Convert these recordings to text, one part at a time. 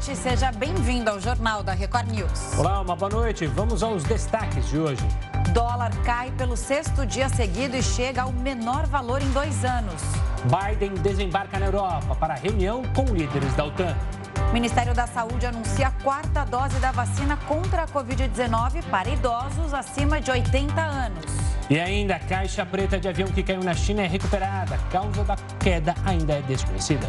noite, seja bem-vindo ao Jornal da Record News. Olá, uma boa noite. Vamos aos destaques de hoje. Dólar cai pelo sexto dia seguido e chega ao menor valor em dois anos. Biden desembarca na Europa para reunião com líderes da OTAN. O Ministério da Saúde anuncia a quarta dose da vacina contra a Covid-19 para idosos acima de 80 anos. E ainda, a caixa preta de avião que caiu na China é recuperada. A causa da queda ainda é desconhecida.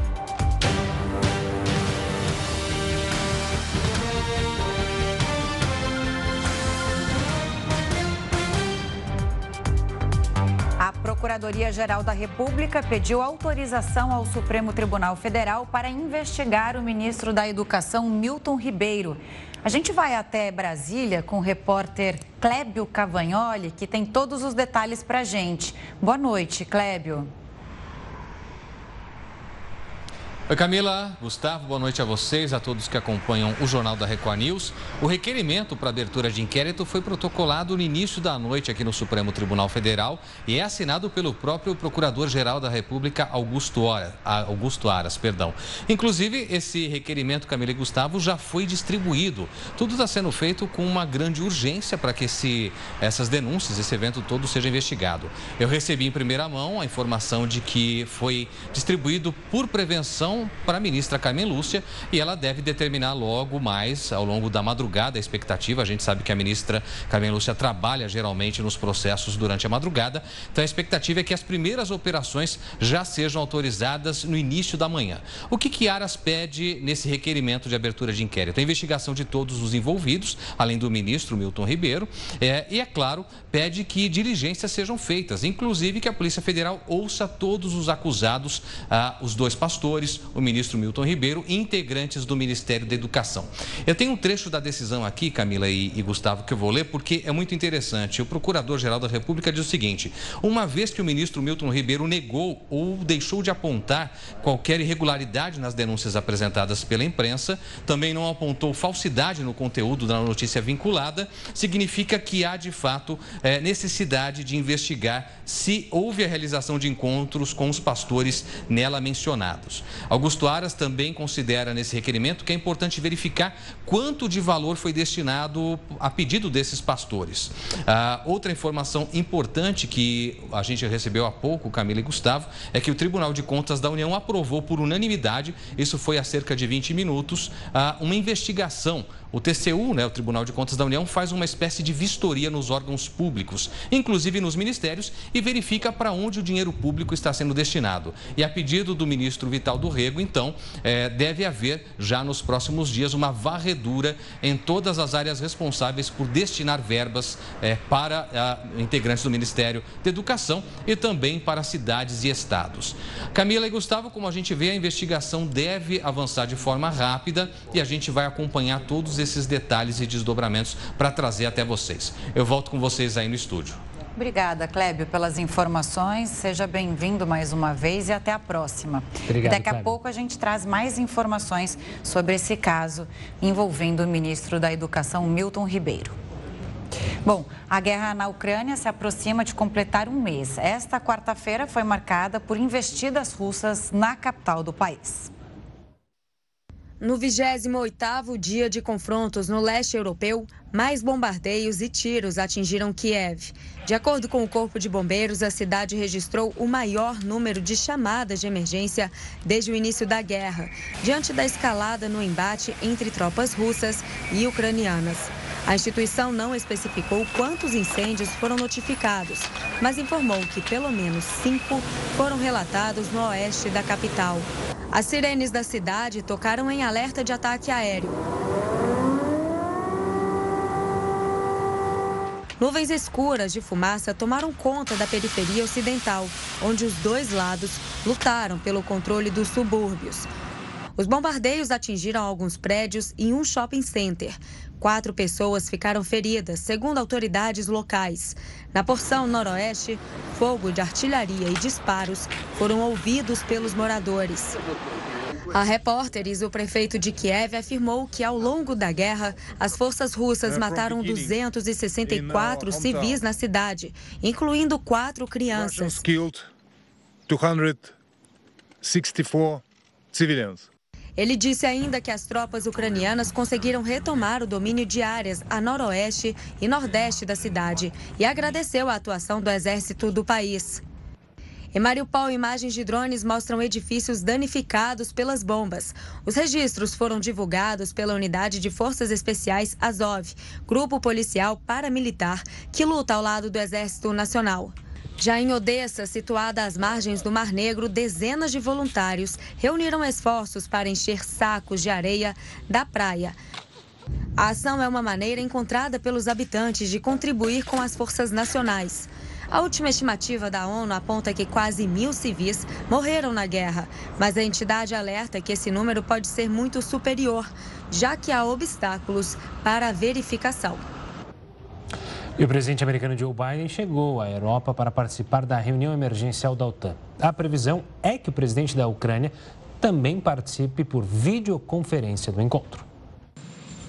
Procuradoria-Geral da República pediu autorização ao Supremo Tribunal Federal para investigar o ministro da Educação, Milton Ribeiro. A gente vai até Brasília com o repórter Clébio Cavagnoli, que tem todos os detalhes para a gente. Boa noite, Clébio. Oi Camila, Gustavo, boa noite a vocês, a todos que acompanham o Jornal da Record News. O requerimento para abertura de inquérito foi protocolado no início da noite aqui no Supremo Tribunal Federal e é assinado pelo próprio Procurador-Geral da República, Augusto, Aras, Augusto Aras. Perdão. Inclusive, esse requerimento, Camila e Gustavo, já foi distribuído. Tudo está sendo feito com uma grande urgência para que esse, essas denúncias, esse evento todo seja investigado. Eu recebi em primeira mão a informação de que foi distribuído por prevenção para a ministra Carmen Lúcia e ela deve determinar logo mais, ao longo da madrugada, a expectativa. A gente sabe que a ministra Carmen Lúcia trabalha geralmente nos processos durante a madrugada, então a expectativa é que as primeiras operações já sejam autorizadas no início da manhã. O que, que Aras pede nesse requerimento de abertura de inquérito? A investigação de todos os envolvidos, além do ministro Milton Ribeiro, é, e, é claro, pede que diligências sejam feitas, inclusive que a Polícia Federal ouça todos os acusados, ah, os dois pastores, o ministro Milton Ribeiro e integrantes do Ministério da Educação. Eu tenho um trecho da decisão aqui, Camila e, e Gustavo, que eu vou ler porque é muito interessante. O Procurador-Geral da República diz o seguinte: uma vez que o ministro Milton Ribeiro negou ou deixou de apontar qualquer irregularidade nas denúncias apresentadas pela imprensa, também não apontou falsidade no conteúdo da notícia vinculada, significa que há de fato é, necessidade de investigar se houve a realização de encontros com os pastores nela mencionados. Augusto Aras também considera nesse requerimento que é importante verificar quanto de valor foi destinado a pedido desses pastores. Ah, outra informação importante que a gente recebeu há pouco, Camila e Gustavo, é que o Tribunal de Contas da União aprovou por unanimidade, isso foi há cerca de 20 minutos, ah, uma investigação o TCU, né, o Tribunal de Contas da União, faz uma espécie de vistoria nos órgãos públicos, inclusive nos ministérios, e verifica para onde o dinheiro público está sendo destinado. E a pedido do ministro Vital do Rego, então, é, deve haver já nos próximos dias uma varredura em todas as áreas responsáveis por destinar verbas é, para a, integrantes do Ministério da Educação e também para cidades e estados. Camila e Gustavo, como a gente vê, a investigação deve avançar de forma rápida e a gente vai acompanhar todos esses detalhes e desdobramentos para trazer até vocês. Eu volto com vocês aí no estúdio. Obrigada, Clébio, pelas informações. Seja bem-vindo mais uma vez e até a próxima. Obrigado, e daqui a Clébio. pouco a gente traz mais informações sobre esse caso envolvendo o ministro da Educação, Milton Ribeiro. Bom, a guerra na Ucrânia se aproxima de completar um mês. Esta quarta-feira foi marcada por investidas russas na capital do país. No 28º dia de confrontos no leste europeu, mais bombardeios e tiros atingiram Kiev. De acordo com o Corpo de Bombeiros, a cidade registrou o maior número de chamadas de emergência desde o início da guerra, diante da escalada no embate entre tropas russas e ucranianas. A instituição não especificou quantos incêndios foram notificados, mas informou que pelo menos cinco foram relatados no oeste da capital. As sirenes da cidade tocaram em alerta de ataque aéreo. Nuvens escuras de fumaça tomaram conta da periferia ocidental, onde os dois lados lutaram pelo controle dos subúrbios. Os bombardeios atingiram alguns prédios e um shopping center. Quatro pessoas ficaram feridas, segundo autoridades locais. Na porção noroeste, fogo de artilharia e disparos foram ouvidos pelos moradores. A repórteres, o prefeito de Kiev afirmou que ao longo da guerra, as forças russas mataram 264 civis na cidade, incluindo quatro crianças. Russians killed 264 civilians. Ele disse ainda que as tropas ucranianas conseguiram retomar o domínio de áreas a noroeste e nordeste da cidade e agradeceu a atuação do exército do país. Em Mariupol, imagens de drones mostram edifícios danificados pelas bombas. Os registros foram divulgados pela Unidade de Forças Especiais Azov, grupo policial paramilitar que luta ao lado do Exército Nacional. Já em Odessa, situada às margens do Mar Negro, dezenas de voluntários reuniram esforços para encher sacos de areia da praia. A ação é uma maneira encontrada pelos habitantes de contribuir com as forças nacionais. A última estimativa da ONU aponta que quase mil civis morreram na guerra, mas a entidade alerta que esse número pode ser muito superior, já que há obstáculos para a verificação. E o presidente americano Joe Biden chegou à Europa para participar da reunião emergencial da OTAN. A previsão é que o presidente da Ucrânia também participe por videoconferência do encontro.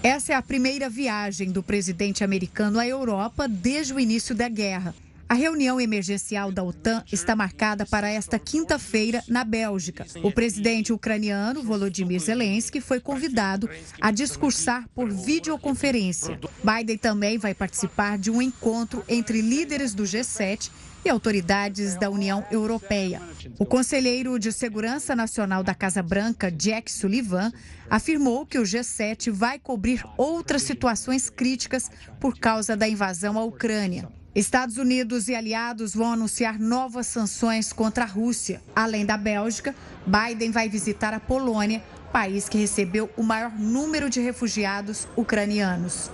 Essa é a primeira viagem do presidente americano à Europa desde o início da guerra. A reunião emergencial da OTAN está marcada para esta quinta-feira na Bélgica. O presidente ucraniano Volodymyr Zelensky foi convidado a discursar por videoconferência. Biden também vai participar de um encontro entre líderes do G7 e autoridades da União Europeia. O conselheiro de Segurança Nacional da Casa Branca, Jack Sullivan, afirmou que o G7 vai cobrir outras situações críticas por causa da invasão à Ucrânia. Estados Unidos e aliados vão anunciar novas sanções contra a Rússia. Além da Bélgica, Biden vai visitar a Polônia, país que recebeu o maior número de refugiados ucranianos.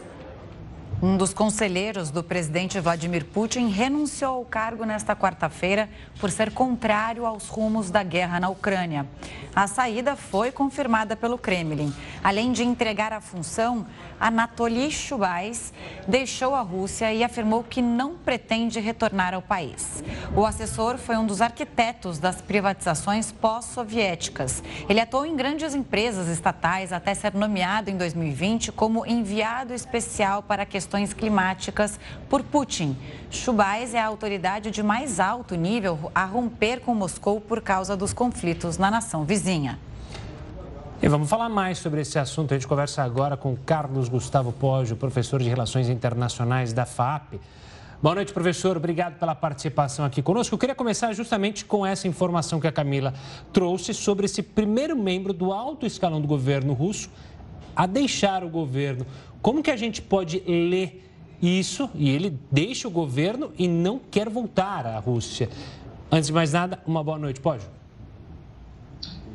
Um dos conselheiros do presidente Vladimir Putin renunciou ao cargo nesta quarta-feira por ser contrário aos rumos da guerra na Ucrânia. A saída foi confirmada pelo Kremlin. Além de entregar a função, Anatoly Chubais deixou a Rússia e afirmou que não pretende retornar ao país. O assessor foi um dos arquitetos das privatizações pós-soviéticas. Ele atuou em grandes empresas estatais até ser nomeado em 2020 como enviado especial para questões climáticas por Putin. Chubais é a autoridade de mais alto nível a romper com Moscou por causa dos conflitos na nação vizinha. E vamos falar mais sobre esse assunto. A gente conversa agora com Carlos Gustavo Poggio, professor de Relações Internacionais da FAP. Boa noite, professor. Obrigado pela participação aqui conosco. Eu queria começar justamente com essa informação que a Camila trouxe sobre esse primeiro membro do alto escalão do governo russo a deixar o governo. Como que a gente pode ler isso? E ele deixa o governo e não quer voltar à Rússia. Antes de mais nada, uma boa noite, Poggio.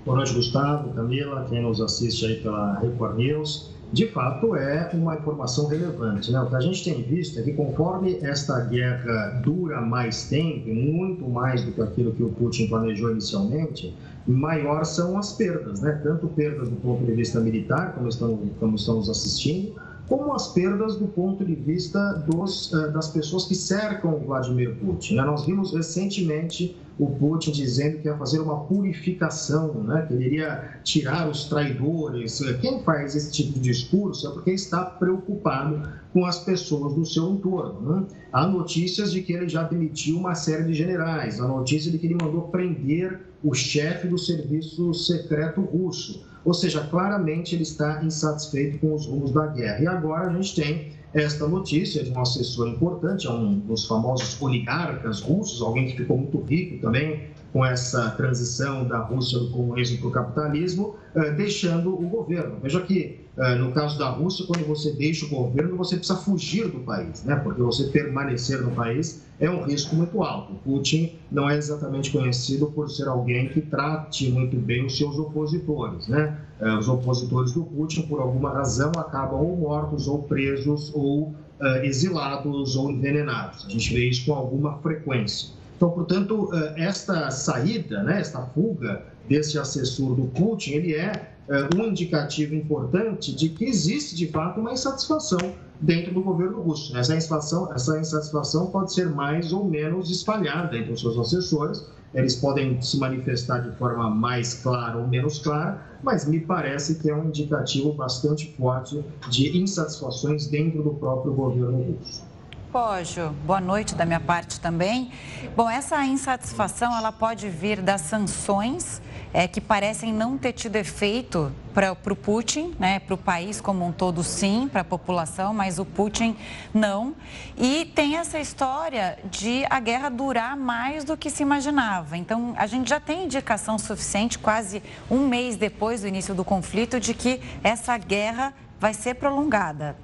Boa noite, Gustavo, Camila, quem nos assiste aí pela Record News. De fato, é uma informação relevante. Né? O que a gente tem visto é que, conforme esta guerra dura mais tempo, muito mais do que aquilo que o Putin planejou inicialmente, maior são as perdas, né? tanto perdas do ponto de vista militar, como estamos, como estamos assistindo, como as perdas do ponto de vista dos, eh, das pessoas que cercam Vladimir Putin. Né? Nós vimos recentemente o Putin dizendo que ia fazer uma purificação, né? que ele iria tirar os traidores. Quem faz esse tipo de discurso é porque está preocupado com as pessoas do seu entorno. Né? Há notícias de que ele já demitiu uma série de generais, há notícia de que ele mandou prender o chefe do serviço secreto russo. Ou seja, claramente ele está insatisfeito com os rumos da guerra. E agora a gente tem esta notícia de um assessor importante, é um dos famosos oligarcas russos, alguém que ficou muito rico também com essa transição da Rússia do comunismo para o capitalismo, eh, deixando o governo. Veja que, no caso da Rússia, quando você deixa o governo, você precisa fugir do país, né? porque você permanecer no país é um risco muito alto. Putin não é exatamente conhecido por ser alguém que trate muito bem os seus opositores. Né? Eh, os opositores do Putin, por alguma razão, acabam ou mortos, ou presos, ou exilados, ou envenenados. A gente vê isso com alguma frequência. Então, portanto, esta saída, né, esta fuga desse assessor do Putin, ele é um indicativo importante de que existe, de fato, uma insatisfação dentro do governo russo. Essa insatisfação, essa insatisfação pode ser mais ou menos espalhada entre os seus assessores, eles podem se manifestar de forma mais clara ou menos clara, mas me parece que é um indicativo bastante forte de insatisfações dentro do próprio governo russo. Pojo, boa noite da minha parte também. Bom, essa insatisfação ela pode vir das sanções é, que parecem não ter tido efeito para o Putin, né, para o país como um todo, sim, para a população, mas o Putin não. E tem essa história de a guerra durar mais do que se imaginava. Então, a gente já tem indicação suficiente, quase um mês depois do início do conflito, de que essa guerra vai ser prolongada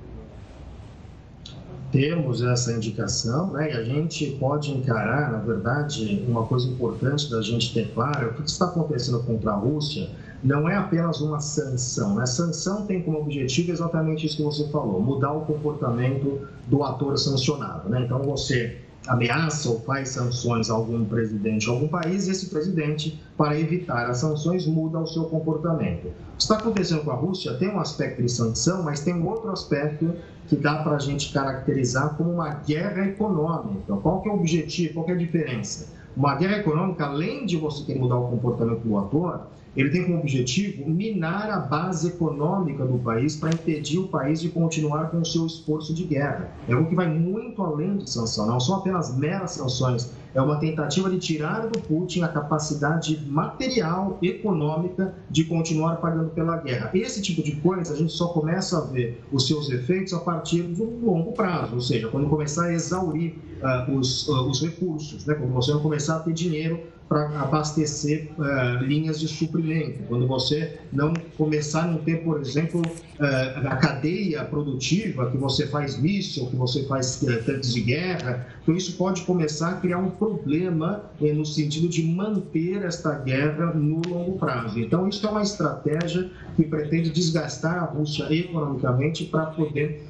temos essa indicação, né, e a gente pode encarar, na verdade, uma coisa importante da gente ter claro, o que está acontecendo contra a Rússia não é apenas uma sanção. Né? A sanção tem como objetivo exatamente isso que você falou, mudar o comportamento do ator sancionado. Né? Então, você ameaça ou faz sanções a algum presidente ou algum país, e esse presidente, para evitar as sanções, muda o seu comportamento. O que está acontecendo com a Rússia tem um aspecto de sanção, mas tem um outro aspecto que dá para a gente caracterizar como uma guerra econômica. Qual que é o objetivo, qual que é a diferença? Uma guerra econômica, além de você querer mudar o comportamento do ator, ele tem como objetivo minar a base econômica do país para impedir o país de continuar com o seu esforço de guerra. É algo que vai muito além de sanção, não são apenas meras sanções, é uma tentativa de tirar do Putin a capacidade material, econômica de continuar pagando pela guerra. Esse tipo de coisa a gente só começa a ver os seus efeitos a partir do longo prazo, ou seja, quando começar a exaurir uh, os, uh, os recursos, né? quando você não começar a ter dinheiro para abastecer uh, linhas de suprimento. Quando você não começar a não ter, por exemplo, uh, a cadeia produtiva que você faz míssil, que você faz uh, tanques de guerra, então isso pode começar a criar um problema no sentido de manter esta guerra no longo prazo. Então isso é uma estratégia que pretende desgastar a Rússia economicamente para poder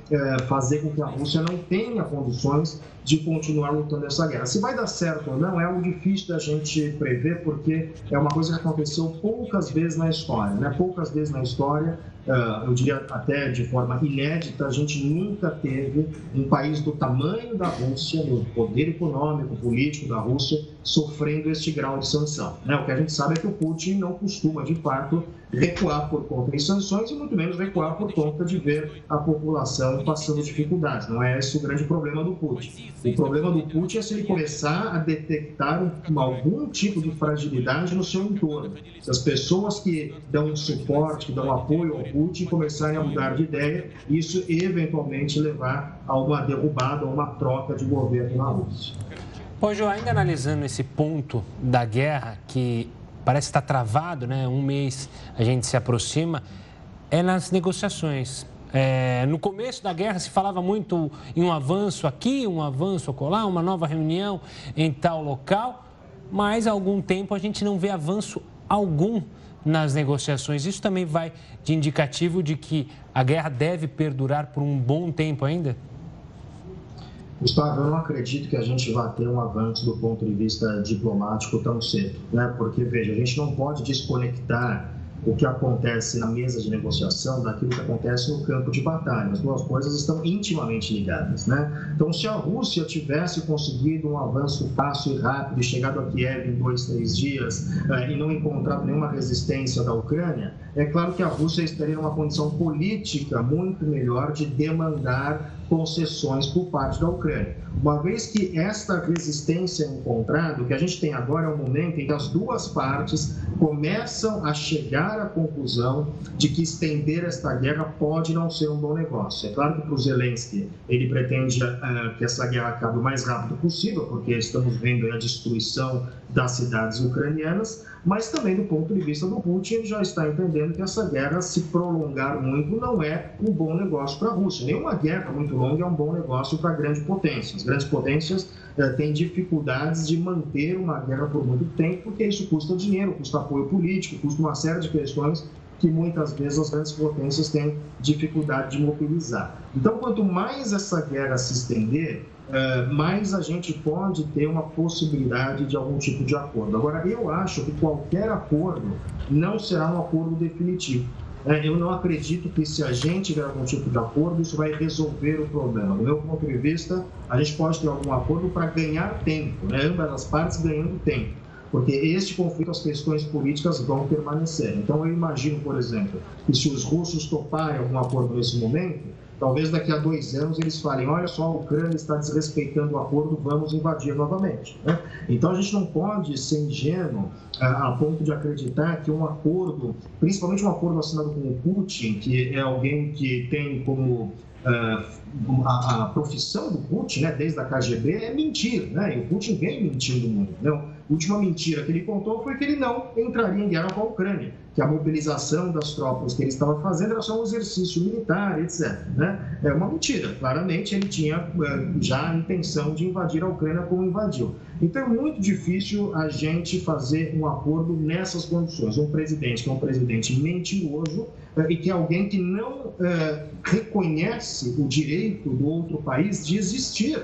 fazer com que a Rússia não tenha condições de continuar lutando essa guerra. Se vai dar certo ou não é algo difícil da gente prever, porque é uma coisa que aconteceu poucas vezes na história, né? Poucas vezes na história, ah, eu diria até de forma inédita, a gente nunca teve um país do tamanho da Rússia, do poder econômico, político da Rússia, sofrendo este grau de sanção. Né? O que a gente sabe é que o Putin não costuma, de fato, recuar por conta de sanções e muito menos recuar por conta de ver a população passando dificuldades. Não é esse o grande problema do Putin. O problema do Putin é se ele começar a detectar algum tipo de fragilidade no seu entorno. Se as pessoas que dão suporte, que dão apoio ao Putin começarem a mudar de ideia, isso eventualmente levar a uma derrubada, a uma troca de governo na Rússia. Hoje, ainda analisando esse ponto da guerra que parece estar travado, né? Um mês a gente se aproxima, é nas negociações. É, no começo da guerra se falava muito em um avanço aqui, um avanço acolá, uma nova reunião em tal local, mas há algum tempo a gente não vê avanço algum nas negociações. Isso também vai de indicativo de que a guerra deve perdurar por um bom tempo ainda? Gustavo, eu não acredito que a gente vá ter um avanço do ponto de vista diplomático tão cedo, né? Porque, veja, a gente não pode desconectar o que acontece na mesa de negociação daquilo que acontece no campo de batalha. As duas coisas estão intimamente ligadas, né? Então, se a Rússia tivesse conseguido um avanço fácil e rápido chegado a Kiev em dois, três dias eh, e não encontrado nenhuma resistência da Ucrânia, é claro que a Rússia estaria numa condição política muito melhor de demandar concessões por parte da Ucrânia. Uma vez que esta resistência é encontrada, o que a gente tem agora é um momento em que as duas partes começam a chegar à conclusão de que estender esta guerra pode não ser um bom negócio. É claro que para o Zelensky ele pretende uh, que essa guerra acabe o mais rápido possível, porque estamos vendo a destruição das cidades ucranianas, mas também do ponto de vista do Putin, ele já está entendendo que essa guerra, se prolongar muito, não é um bom negócio para a Rússia. Nenhuma guerra muito longa é um bom negócio para grandes potências. Grandes potências eh, têm dificuldades de manter uma guerra por muito tempo, porque isso custa dinheiro, custa apoio político, custa uma série de questões que muitas vezes as grandes potências têm dificuldade de mobilizar. Então, quanto mais essa guerra se estender, eh, mais a gente pode ter uma possibilidade de algum tipo de acordo. Agora, eu acho que qualquer acordo não será um acordo definitivo. É, eu não acredito que se a gente tiver algum tipo de acordo, isso vai resolver o problema. Do meu ponto de vista, a gente pode ter algum acordo para ganhar tempo, né? ambas as partes ganhando tempo porque este conflito, as questões políticas vão permanecer. Então, eu imagino, por exemplo, que se os russos toparem algum acordo nesse momento, talvez daqui a dois anos eles falem: olha só, a Ucrânia está desrespeitando o acordo, vamos invadir novamente. Né? Então a gente não pode ser ingênuo a, ponto de acreditar que um acordo, principalmente um acordo assinado com o Putin, que é alguém que tem como Uh, a, a, profissão do Putin, né, desde a KGB, é mentir, né? E o Putin vem mentindo muito. Né? Última mentira que ele contou foi que ele não entraria em guerra com a Ucrânia que a mobilização das tropas que ele estava fazendo era só um exercício militar, etc. Né? É uma mentira. Claramente, ele tinha eh, já a intenção de invadir a Ucrânia como invadiu. Então, é muito difícil a gente fazer um acordo nessas condições. Um presidente que é um presidente mentiroso eh, e que é alguém que não é, reconhece o direito do outro país de existir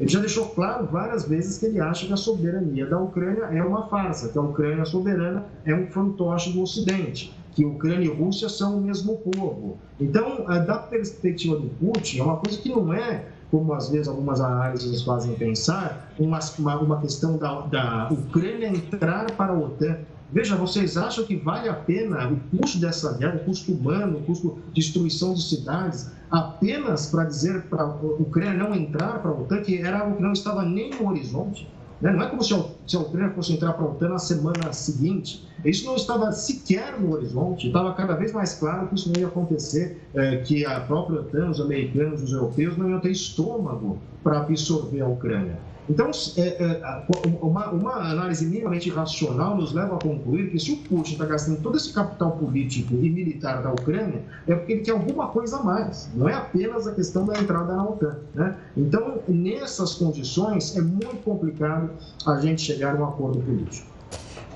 ele já deixou claro várias vezes que ele acha que a soberania da Ucrânia é uma farsa, que a Ucrânia soberana é um fantoche do Ocidente, que Ucrânia e Rússia são o mesmo povo. Então, da perspectiva do Putin, é uma coisa que não é como às vezes algumas análises nos fazem pensar, uma, uma questão da, da Ucrânia entrar para a OTAN. Veja, vocês acham que vale a pena o custo dessa guerra, o custo humano, o custo de destruição de cidades, apenas para dizer para a Ucrânia não entrar para a OTAN, que era algo que não estava nem no horizonte? Né? Não é como se a Ucrânia fosse entrar para a OTAN na semana seguinte. Isso não estava sequer no horizonte. Estava cada vez mais claro que isso não ia acontecer, é, que a própria OTAN, os americanos, os europeus não iam ter estômago para absorver a Ucrânia. Então, é, é, uma, uma, análise minimamente racional nos leva a concluir que se o Putin está gastando todo esse capital político e militar da Ucrânia, é porque ele quer alguma coisa a mais. Não é apenas a questão da entrada na OTAN. Né? Então, nessas condições, é muito complicado a gente chegar a um acordo político.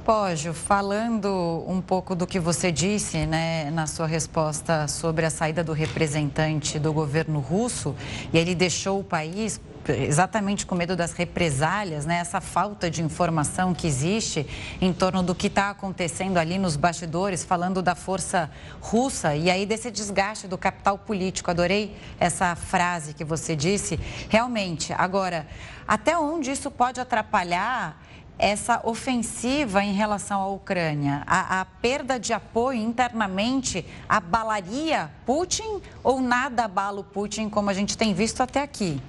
Pógio, falando um pouco do que você disse né, na sua resposta sobre a saída do representante do governo russo, e ele deixou o país exatamente com medo das represálias, né, essa falta de informação que existe em torno do que está acontecendo ali nos bastidores, falando da força russa e aí desse desgaste do capital político. Adorei essa frase que você disse. Realmente, agora, até onde isso pode atrapalhar? essa ofensiva em relação à Ucrânia? A, a, perda de apoio internamente abalaria Putin ou nada abala o Putin como a gente tem visto até aqui?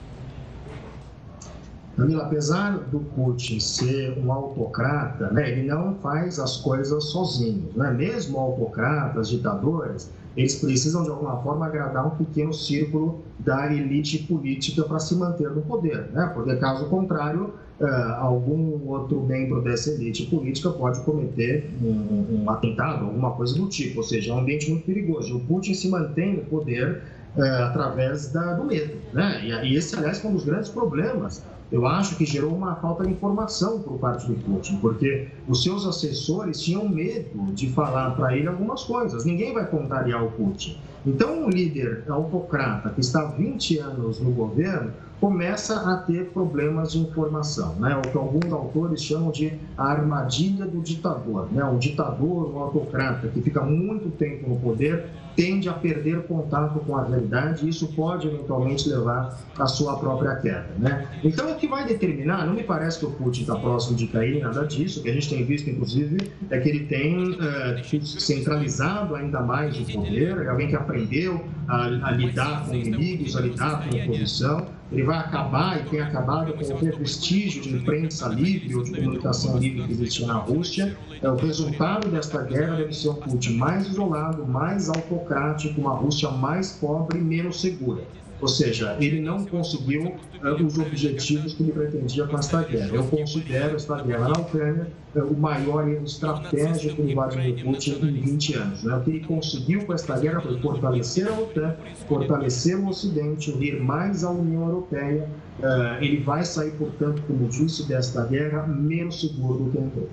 Camila, apesar do Putin ser um autocrata, né, ele não faz as coisas sozinho. Né? Mesmo autocratas, ditadores, eles precisam de alguma forma agradar um pequeno círculo da elite política para se manter no poder, né? porque caso contrário, uh, algum outro membro dessa elite política pode cometer um, um, atentado, alguma coisa do tipo, ou seja, é um ambiente muito perigoso. O Putin se mantém no poder uh, através da, do medo, né? E esse, aliás, é um dos grandes problemas eu acho que gerou uma falta de informação por parte do Putin, porque os seus assessores tinham medo de falar para ele algumas coisas. Ninguém vai contrariar o Putin. Então, um líder autocrata que está há 20 anos no governo começa a ter problemas de informação, né? o que alguns autores chamam de a armadilha do ditador. Né? Um ditador, um autocrata que fica muito tempo no poder tende a perder contato com a realidade e isso pode eventualmente levar à sua própria queda. Né? Então, o que vai determinar, não me parece que o Putin está próximo de cair, nada disso, o que a gente tem visto, inclusive, é que ele tem uh, centralizado ainda mais o poder, é alguém que aprendeu a, a lidar com inimigos, a lidar com oposição, ele vai acabar e tem acabado com o prestígio de imprensa livre ou de comunicação livre que existia na Rússia. É, o resultado desta guerra deve ser um Putin mais isolado, mais autocrático, uma Rússia mais pobre e menos segura. Ou seja, ele não conseguiu uh, os objetivos que ele pretendia com esta guerra. Eu considero esta guerra na Ucrânia o maior erro estratégico do Vladimir Putin em 20 anos. Né? O que ele conseguiu com esta guerra foi fortalecer a OTAN, fortalecer o Ocidente, unir mais a União Europeia. Uh, ele vai sair, portanto, como disse, desta guerra menos seguro do que entrou.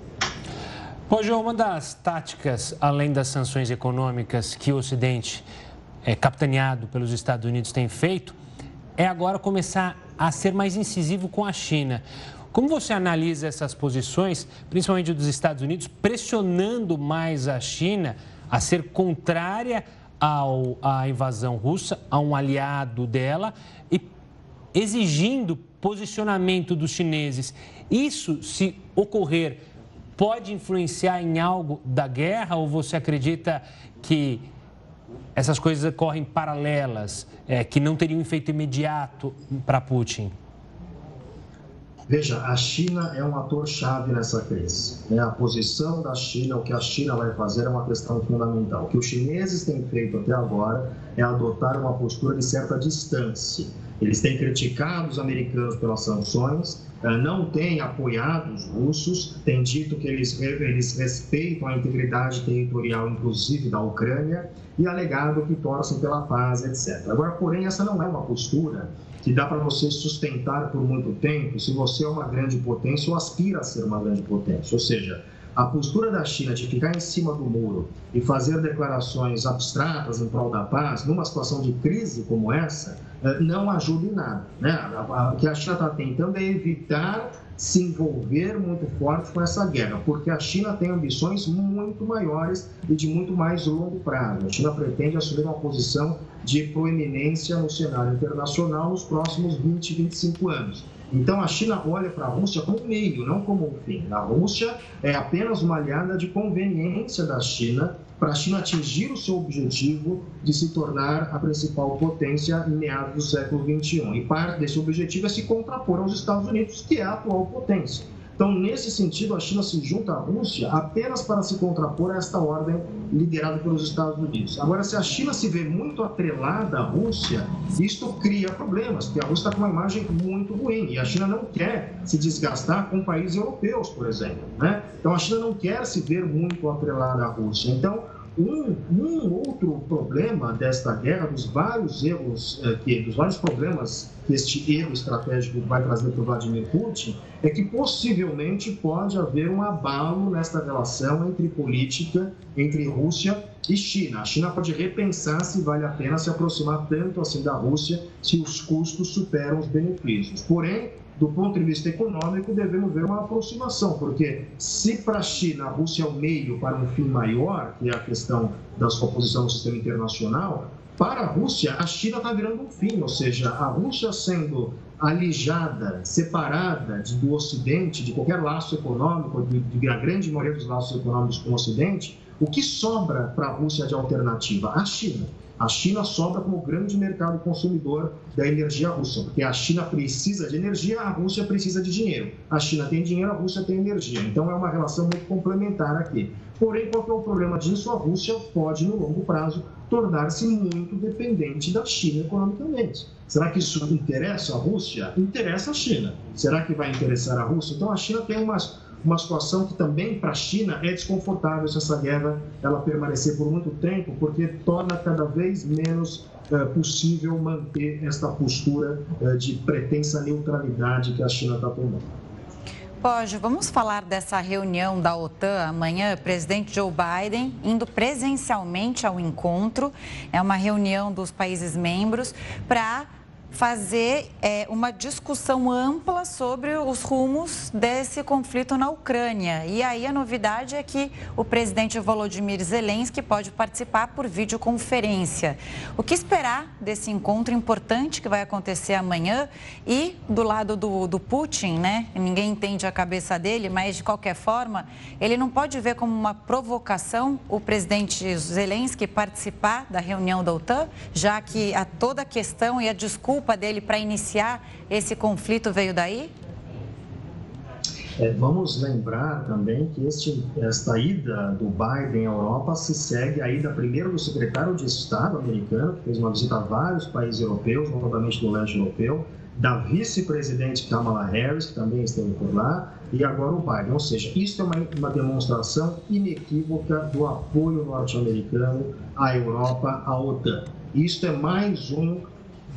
João, uma das táticas, além das sanções econômicas que o Ocidente é, capitaneado pelos Estados Unidos tem feito é agora começar a ser mais incisivo com a China. Como você analisa essas posições, principalmente dos Estados Unidos, pressionando mais a China a ser contrária ao, à invasão russa, a um aliado dela, e exigindo posicionamento dos chineses? Isso, se ocorrer, pode influenciar em algo da guerra ou você acredita que essas coisas correm paralelas, é, que não teriam efeito imediato para Putin? Veja, a China é um ator-chave nessa crise. Né? A posição da China, o que a China vai fazer é uma questão fundamental. O que os chineses têm feito até agora é adotar uma postura de certa distância. Eles têm criticado os americanos pelas sanções, eh, não têm apoiado os russos, têm dito que eles, eles respeitam a integridade territorial, inclusive da Ucrânia, e alegado que torcem pela paz, etc. Agora, porém, essa não é uma postura que dá para você sustentar por muito tempo se você é uma grande potência ou aspira a ser uma grande potência. Ou seja, a postura da China de ficar em cima do muro e fazer declarações abstratas em prol da paz, numa situação de crise como essa, não ajuda em nada. Né? O que a China está tentando é evitar se envolver muito forte com essa guerra, porque a China tem ambições muito maiores e de muito mais longo prazo. A China pretende assumir uma posição de proeminência no cenário internacional nos próximos 20, 25 anos. Então a China olha para a Rússia como um meio, não como um fim. A Rússia é apenas uma aliada de conveniência da China para a China atingir o seu objetivo de se tornar a principal potência em meados do século XXI. E parte desse objetivo é se contrapor aos Estados Unidos, que é a atual potência. Então, nesse sentido, a China se junta à Rússia apenas para se contrapor a esta ordem liderada pelos Estados Unidos. Agora, se a China se vê muito atrelada à Rússia, isto cria problemas, porque a Rússia está com uma imagem muito ruim e a China não quer se desgastar com países europeus, por exemplo. Né? Então, a China não quer se ver muito atrelada à Rússia. Então, um, um, outro problema desta guerra, dos vários erros, eh, que, dos vários problemas que este erro estratégico vai trazer para o Vladimir Putin, é que possivelmente pode haver um abalo nesta relação entre política, entre Rússia e China. A China pode repensar se vale a pena se aproximar tanto assim da Rússia, se os custos superam os benefícios. Porém, do ponto de vista econômico, devemos ver uma aproximação, porque se para a China a Rússia é o meio para um fim maior, que é a questão da sua posição no sistema internacional, para a Rússia, a China está virando um fim, ou seja, a Rússia sendo alijada, separada do Ocidente, de qualquer laço econômico, de, de a grande maioria dos laços econômicos com o Ocidente, o que sobra para a Rússia de alternativa? A China. A China sobra como grande mercado consumidor da energia russa, porque a China precisa de energia, a Rússia precisa de dinheiro. A China tem dinheiro, a Rússia tem energia. Então é uma relação muito complementar aqui. Porém, qual é o problema disso? A Rússia pode, no longo prazo, tornar-se muito dependente da China economicamente. Será que isso interessa a Rússia? Interessa a China. Será que vai interessar a Rússia? Então a China tem umas uma situação que também para a China é desconfortável se essa guerra ela permanecer por muito tempo, porque torna cada vez menos é, possível manter esta postura é, de pretensa neutralidade que a China está tomando. Pode, vamos falar dessa reunião da OTAN amanhã. Presidente Joe Biden indo presencialmente ao encontro. É uma reunião dos países membros para fazer é, uma discussão ampla sobre os rumos desse conflito na Ucrânia. E aí a novidade é que o presidente Volodymyr Zelensky pode participar por videoconferência. O que esperar desse encontro importante que vai acontecer amanhã? E do lado do, do Putin, né? Ninguém entende a cabeça dele, mas de qualquer forma, ele não pode ver como uma provocação o presidente Zelensky participar da reunião da OTAN, já que a toda a questão e a desculpa culpa dele para iniciar esse conflito veio daí? É, vamos lembrar também que este, esta ida do Biden à Europa se segue à ida primeiro do secretário de Estado americano, que fez uma visita a vários países europeus, novamente do leste europeu, da vice-presidente Kamala Harris, que também esteve por lá, e agora o Biden. Ou seja, isso é uma, uma demonstração inequívoca do apoio norte-americano à Europa, à OTAN. Isto é mais um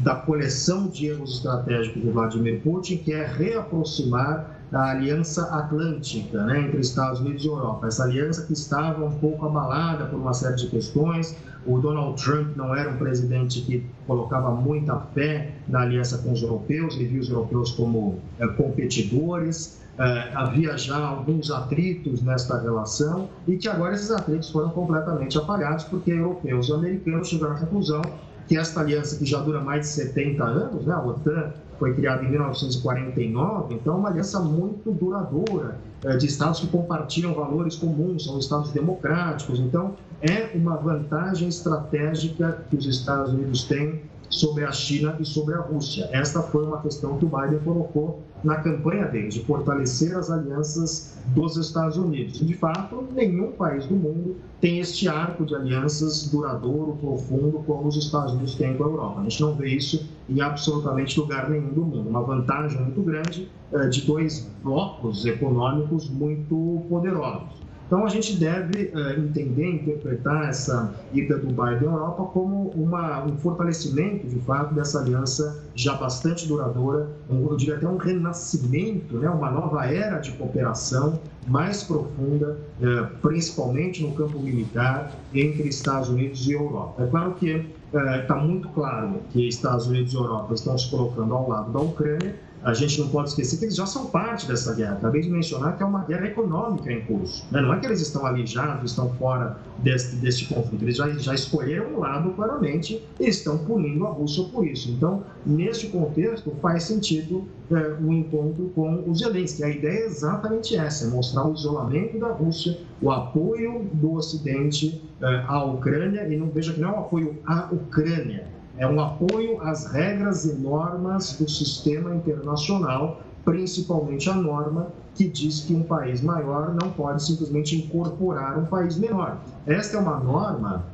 da coleção de erros estratégicos do Vladimir Putin, que é reaproximar a Aliança Atlântica né, entre Estados Unidos e Europa. Essa aliança que estava um pouco abalada por uma série de questões. O Donald Trump não era um presidente que colocava muita fé na aliança com os europeus, ele via os europeus como é, competidores. É, havia já alguns atritos nesta relação e que agora esses atritos foram completamente apagados porque europeus e americanos chegaram à conclusão que esta aliança que já dura mais de 70 anos, né, a OTAN foi criada em 1949, então é uma aliança muito duradoura, é, de estados que compartilham valores comuns, são estados democráticos, então é uma vantagem estratégica que os Estados Unidos têm sobre a China e sobre a Rússia. Esta foi uma questão que o Biden colocou na campanha dele, de fortalecer as alianças dos Estados Unidos. De fato, nenhum país do mundo tem este arco de alianças duradouro, profundo, como os Estados Unidos têm com a Europa. A gente não vê isso em absolutamente lugar nenhum do mundo. Uma vantagem muito grande eh, de dois blocos econômicos muito poderosos. Então, a gente deve uh, entender, interpretar essa ida do Biden à Europa como uma, um fortalecimento, de fato, dessa aliança já bastante duradoura, um, eu diria até um renascimento, né, uma nova era de cooperação mais profunda, uh, principalmente no campo militar, entre Estados Unidos e Europa. É claro que está uh, muito claro que Estados Unidos e Europa estão se colocando ao lado da Ucrânia, a gente não pode esquecer que eles já são parte dessa guerra. Acabei de mencionar que é uma guerra econômica em curso. Né? Não é que eles estão alijados, estão fora deste, deste conflito. Eles já, já escolheram um lado claramente e estão punindo a Rússia por isso. Então, neste contexto, faz sentido é, um encontro com os Zelensky. A ideia é exatamente essa: é mostrar o isolamento da Rússia, o apoio do Ocidente é, à Ucrânia. E não veja que não é um apoio à Ucrânia é um apoio às regras e normas do sistema internacional, principalmente a norma que diz que um país maior não pode simplesmente incorporar um país menor. Esta é uma norma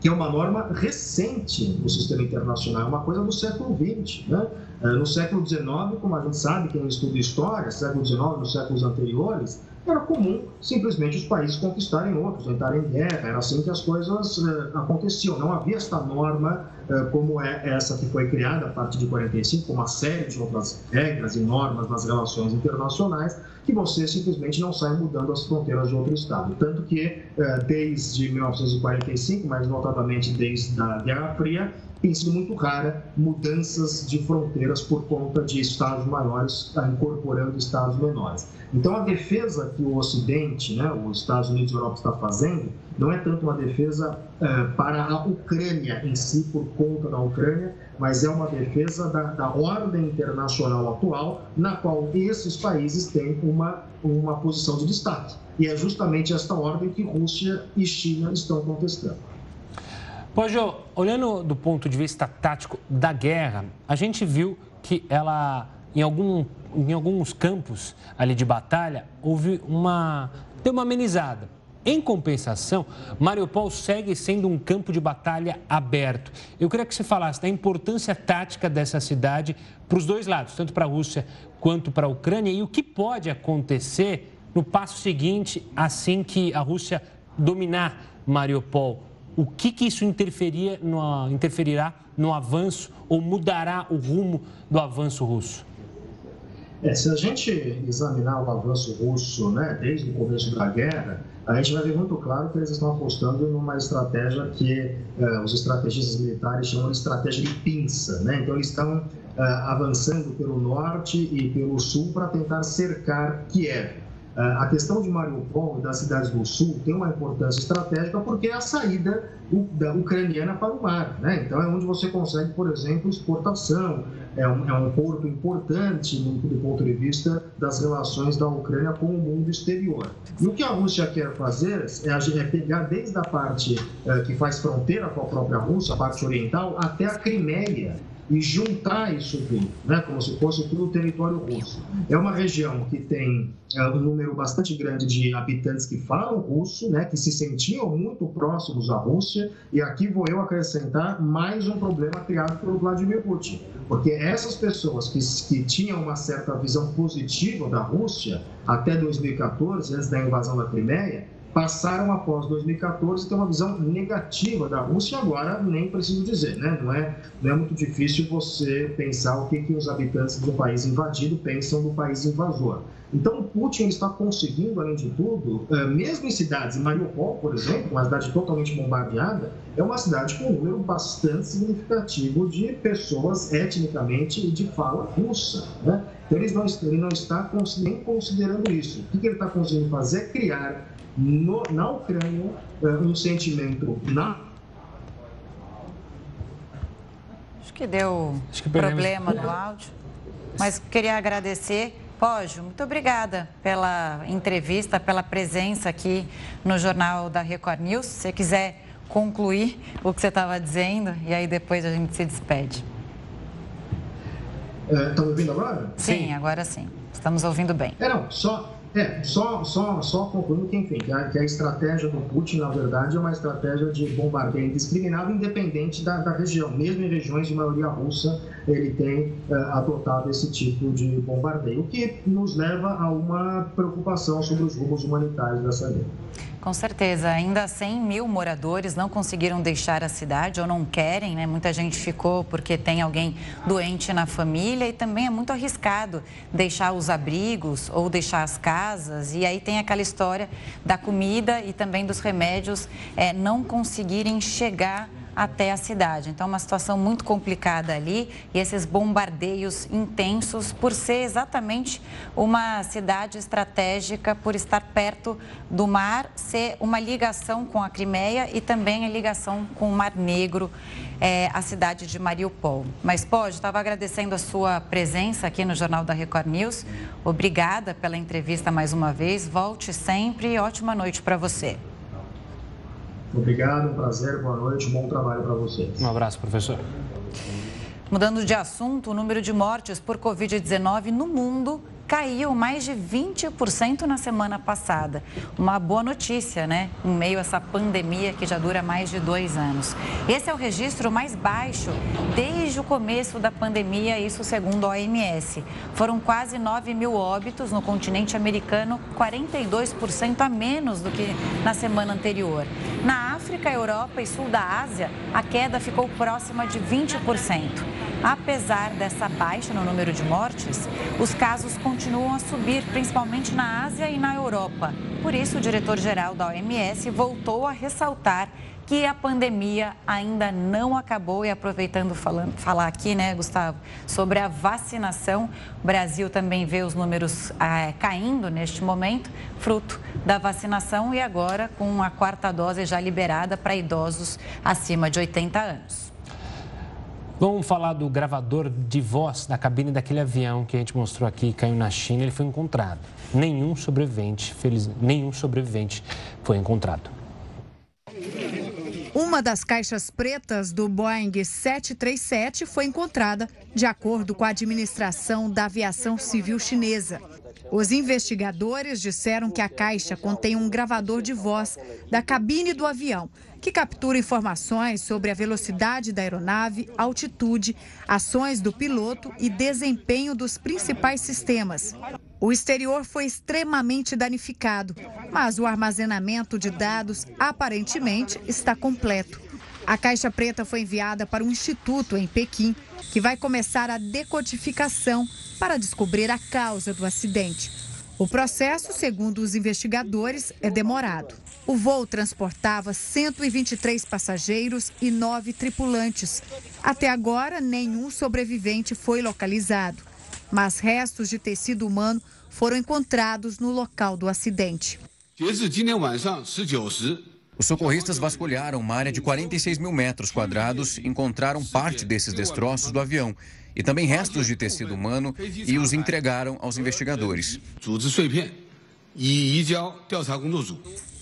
que é uma norma recente no sistema internacional, é uma coisa do século XX. Né? É, no século XIX, como a gente sabe, quem estuda história, século XIX, nos séculos anteriores, era comum simplesmente os países conquistarem outros, entrarem em guerra, era assim que as coisas uh, aconteciam. Não havia esta norma uh, como é essa que foi criada a partir de 45, com uma série de outras regras e normas nas relações internacionais, que você simplesmente não sai mudando as fronteiras de outro Estado. Tanto que, uh, desde 1945, mais notadamente desde a Guerra Fria, tem sido muito rara mudanças de fronteiras por conta de estados maiores incorporando estados menores. Então, a defesa que o Ocidente, né, os Estados Unidos e a Europa está fazendo, não é tanto uma defesa uh, para a Ucrânia em si, por conta da Ucrânia, mas é uma defesa da, da ordem internacional atual, na qual esses países têm uma, uma posição de destaque. E é justamente esta ordem que Rússia e China estão contestando. Pojo, olhando do ponto de vista tático da guerra, a gente viu que ela, em, algum, em alguns campos ali de batalha, houve uma. deu uma amenizada. Em compensação, Mariupol segue sendo um campo de batalha aberto. Eu queria que você falasse da importância tática dessa cidade para os dois lados, tanto para a Rússia quanto para a Ucrânia, e o que pode acontecer no passo seguinte, assim que a Rússia dominar Mariupol o que, que isso interferia no, interferirá no avanço ou mudará o rumo do avanço russo? É, se a gente examinar o avanço russo né, desde o começo da guerra, a gente vai ver muito claro que eles estão apostando numa estratégia que uh, os estrategistas militares chamam de estratégia de pinça. Né? Então, eles estão uh, avançando pelo norte e pelo sul para tentar cercar Kiev. A questão de Mariupol e das cidades do sul tem uma importância estratégica porque é a saída da ucraniana para o mar. Né? Então, é onde você consegue, por exemplo, exportação. É um, é um porto importante do, do ponto de vista das relações da Ucrânia com o mundo exterior. E o que a Rússia quer fazer é, é pegar desde a parte é, que faz fronteira com a própria Rússia, a parte oriental, até a Crimeia e juntar isso tudo, né, como se fosse tudo território russo. É uma região que tem é, um número bastante grande de habitantes que falam russo, né, que se sentiam muito próximos à Rússia, e aqui vou eu acrescentar mais um problema criado pelo Vladimir Putin, porque essas pessoas que, que tinham uma certa visão positiva da Rússia até 2014, antes da invasão da Crimeia, passaram após 2014 a ter uma visão negativa da Rússia agora nem preciso dizer, né? Não é, não é muito difícil você pensar o que, que os habitantes do país invadido pensam do país invasor. Então, o Putin está conseguindo, além de tudo, eh, mesmo em cidades, Mariupol, por exemplo, uma cidade totalmente bombardeada, é uma cidade com um número bastante significativo de pessoas etnicamente e de fala russa. Né? Então, ele não, ele não está nem considerando isso. O que ele está conseguindo fazer é criar no, na Ucrânia eh, um sentimento na Acho que deu Acho que problema no áudio, mas queria agradecer Pógio, muito obrigada pela entrevista, pela presença aqui no Jornal da Record News. Se você quiser concluir o que você estava dizendo e aí depois a gente se despede. Estão é, me ouvindo agora? Sim, sim, agora sim. Estamos ouvindo bem. É, não, só, é, só, só, só concluindo que, enfim, que a, que a, estratégia do Putin, na verdade, é uma estratégia de bombardeio indiscriminado, independente da, da região. Mesmo em regiões de maioria russa, ele tem uh, adotado esse tipo de bombardeio, o que nos leva a uma preocupação sobre os rumos humanitários dessa guerra. Com certeza, ainda 100 mil moradores não conseguiram deixar a cidade ou não querem, né? Muita gente ficou porque tem alguém doente na família e também é muito arriscado deixar os abrigos ou deixar as casas. E aí tem aquela história da comida e também dos remédios é, não conseguirem chegar até a cidade. Então, uma situação muito complicada ali e esses bombardeios intensos por ser exatamente uma cidade estratégica, por estar perto do mar, ser uma ligação com a Crimeia e também a ligação com o Mar Negro, é, a cidade de Mariupol. Mas, pode, estava agradecendo a sua presença aqui no Jornal da Record News. Obrigada pela entrevista mais uma vez. Volte sempre e ótima noite para você. Obrigado, um prazer, boa noite, um bom trabalho para vocês. Um abraço, professor. Mudando de assunto, o número de mortes por Covid-19 no mundo caiu mais de 20% na semana passada. Uma boa notícia, né? Em meio a essa pandemia que já dura mais de dois anos. Esse é o registro mais baixo desde o começo da pandemia, isso segundo a OMS. Foram quase 9 mil óbitos no continente americano, 42% a menos do que na semana anterior. Na África, Europa e sul da Ásia, a queda ficou próxima de 20%. Apesar dessa baixa no número de mortes, os casos continuam a subir, principalmente na Ásia e na Europa. Por isso, o diretor-geral da OMS voltou a ressaltar que a pandemia ainda não acabou. E aproveitando falando, falar aqui, né, Gustavo, sobre a vacinação, o Brasil também vê os números ah, caindo neste momento, fruto da vacinação e agora com a quarta dose já liberada para idosos acima de 80 anos. Vamos falar do gravador de voz da cabine daquele avião que a gente mostrou aqui, caiu na China, ele foi encontrado. Nenhum sobrevivente, feliz, nenhum sobrevivente foi encontrado. Uma das caixas pretas do Boeing 737 foi encontrada, de acordo com a administração da aviação civil chinesa. Os investigadores disseram que a caixa contém um gravador de voz da cabine do avião, que captura informações sobre a velocidade da aeronave, altitude, ações do piloto e desempenho dos principais sistemas. O exterior foi extremamente danificado, mas o armazenamento de dados aparentemente está completo. A caixa preta foi enviada para um instituto em Pequim, que vai começar a decodificação para descobrir a causa do acidente. O processo, segundo os investigadores, é demorado. O voo transportava 123 passageiros e nove tripulantes. Até agora, nenhum sobrevivente foi localizado, mas restos de tecido humano foram encontrados no local do acidente. Os socorristas vasculharam uma área de 46 mil metros quadrados, encontraram parte desses destroços do avião e também restos de tecido humano e os entregaram aos investigadores.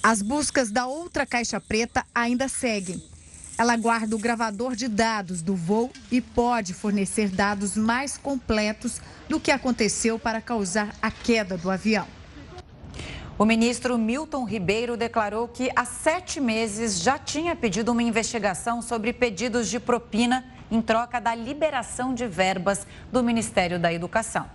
As buscas da outra caixa preta ainda seguem. Ela guarda o gravador de dados do voo e pode fornecer dados mais completos do que aconteceu para causar a queda do avião. O ministro Milton Ribeiro declarou que há sete meses já tinha pedido uma investigação sobre pedidos de propina em troca da liberação de verbas do Ministério da Educação.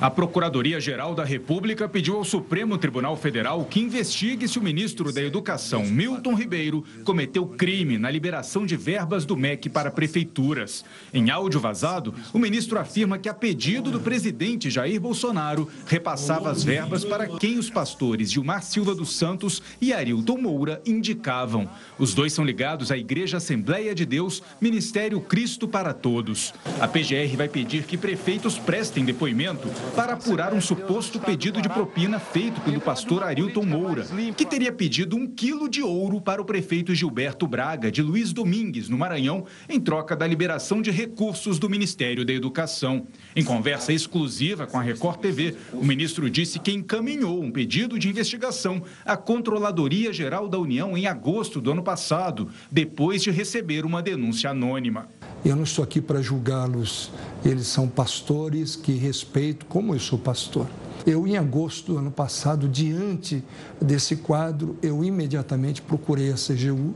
A Procuradoria-Geral da República pediu ao Supremo Tribunal Federal que investigue se o ministro da Educação, Milton Ribeiro, cometeu crime na liberação de verbas do MEC para prefeituras. Em áudio vazado, o ministro afirma que, a pedido do presidente Jair Bolsonaro, repassava as verbas para quem os pastores Gilmar Silva dos Santos e Arilton Moura indicavam. Os dois são ligados à Igreja Assembleia de Deus, Ministério Cristo para Todos. A PGR vai pedir que prefeitos prestem depoimento para apurar um suposto pedido de propina feito pelo pastor Arilton Moura, que teria pedido um quilo de ouro para o prefeito Gilberto Braga, de Luiz Domingues, no Maranhão, em troca da liberação de recursos do Ministério da Educação. Em conversa exclusiva com a Record TV, o ministro disse que encaminhou um pedido de investigação à Controladoria Geral da União em agosto do ano passado, depois de receber uma denúncia anônima. Eu não estou aqui para julgá-los. Eles são pastores que respeito, como eu sou pastor. Eu, em agosto do ano passado, diante desse quadro, eu imediatamente procurei a CGU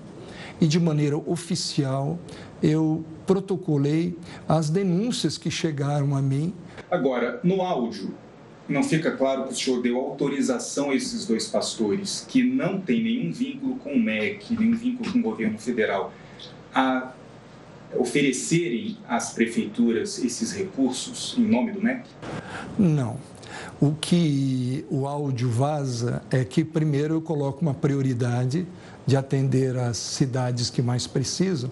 e, de maneira oficial, eu protocolei as denúncias que chegaram a mim. Agora, no áudio, não fica claro que o senhor deu autorização a esses dois pastores, que não têm nenhum vínculo com o MEC, nenhum vínculo com o governo federal, a oferecerem às prefeituras esses recursos em nome do MEC? Não. O que o áudio vaza é que, primeiro, eu coloco uma prioridade de atender as cidades que mais precisam.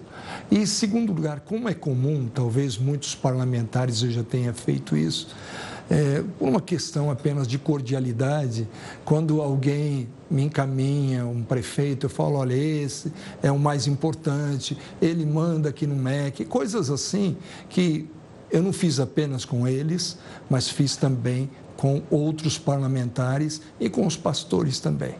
E, segundo lugar, como é comum, talvez muitos parlamentares já tenham feito isso, é, uma questão apenas de cordialidade, quando alguém me encaminha, um prefeito, eu falo, olha, esse é o mais importante, ele manda aqui no MEC, coisas assim que eu não fiz apenas com eles, mas fiz também com outros parlamentares e com os pastores também.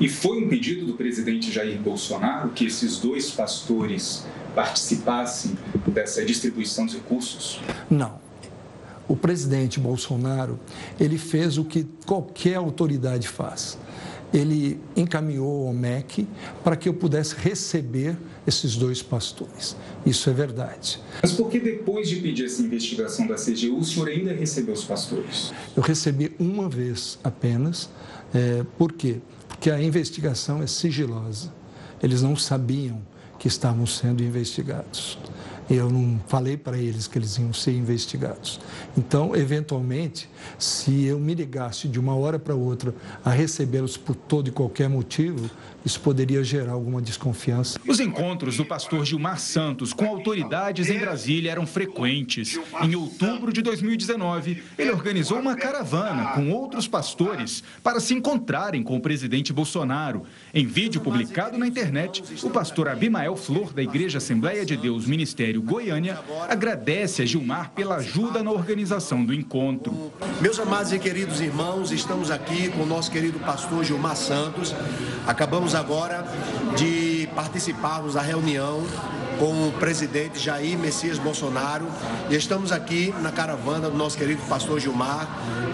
E foi um pedido do presidente Jair Bolsonaro que esses dois pastores participassem dessa distribuição de recursos? Não o presidente Bolsonaro, ele fez o que qualquer autoridade faz. Ele encaminhou ao MEC para que eu pudesse receber esses dois pastores. Isso é verdade. Mas por que depois de pedir essa investigação da CGU, o senhor ainda recebeu os pastores? Eu recebi uma vez apenas. É, por quê? Porque a investigação é sigilosa. Eles não sabiam que estavam sendo investigados. Eu não falei para eles que eles iam ser investigados. Então, eventualmente, se eu me ligasse de uma hora para outra a recebê-los por todo e qualquer motivo, isso poderia gerar alguma desconfiança. Os encontros do pastor Gilmar Santos com autoridades em Brasília eram frequentes. Em outubro de 2019, ele organizou uma caravana com outros pastores para se encontrarem com o presidente Bolsonaro. Em vídeo publicado na internet, o pastor Abimael Flor, da Igreja Assembleia de Deus Ministério Goiânia, agradece a Gilmar pela ajuda na organização do encontro. Meus amados e queridos irmãos, estamos aqui com o nosso querido pastor Gilmar Santos. Acabamos agora de participarmos da reunião com o presidente Jair Messias Bolsonaro e estamos aqui na caravana do nosso querido pastor Gilmar,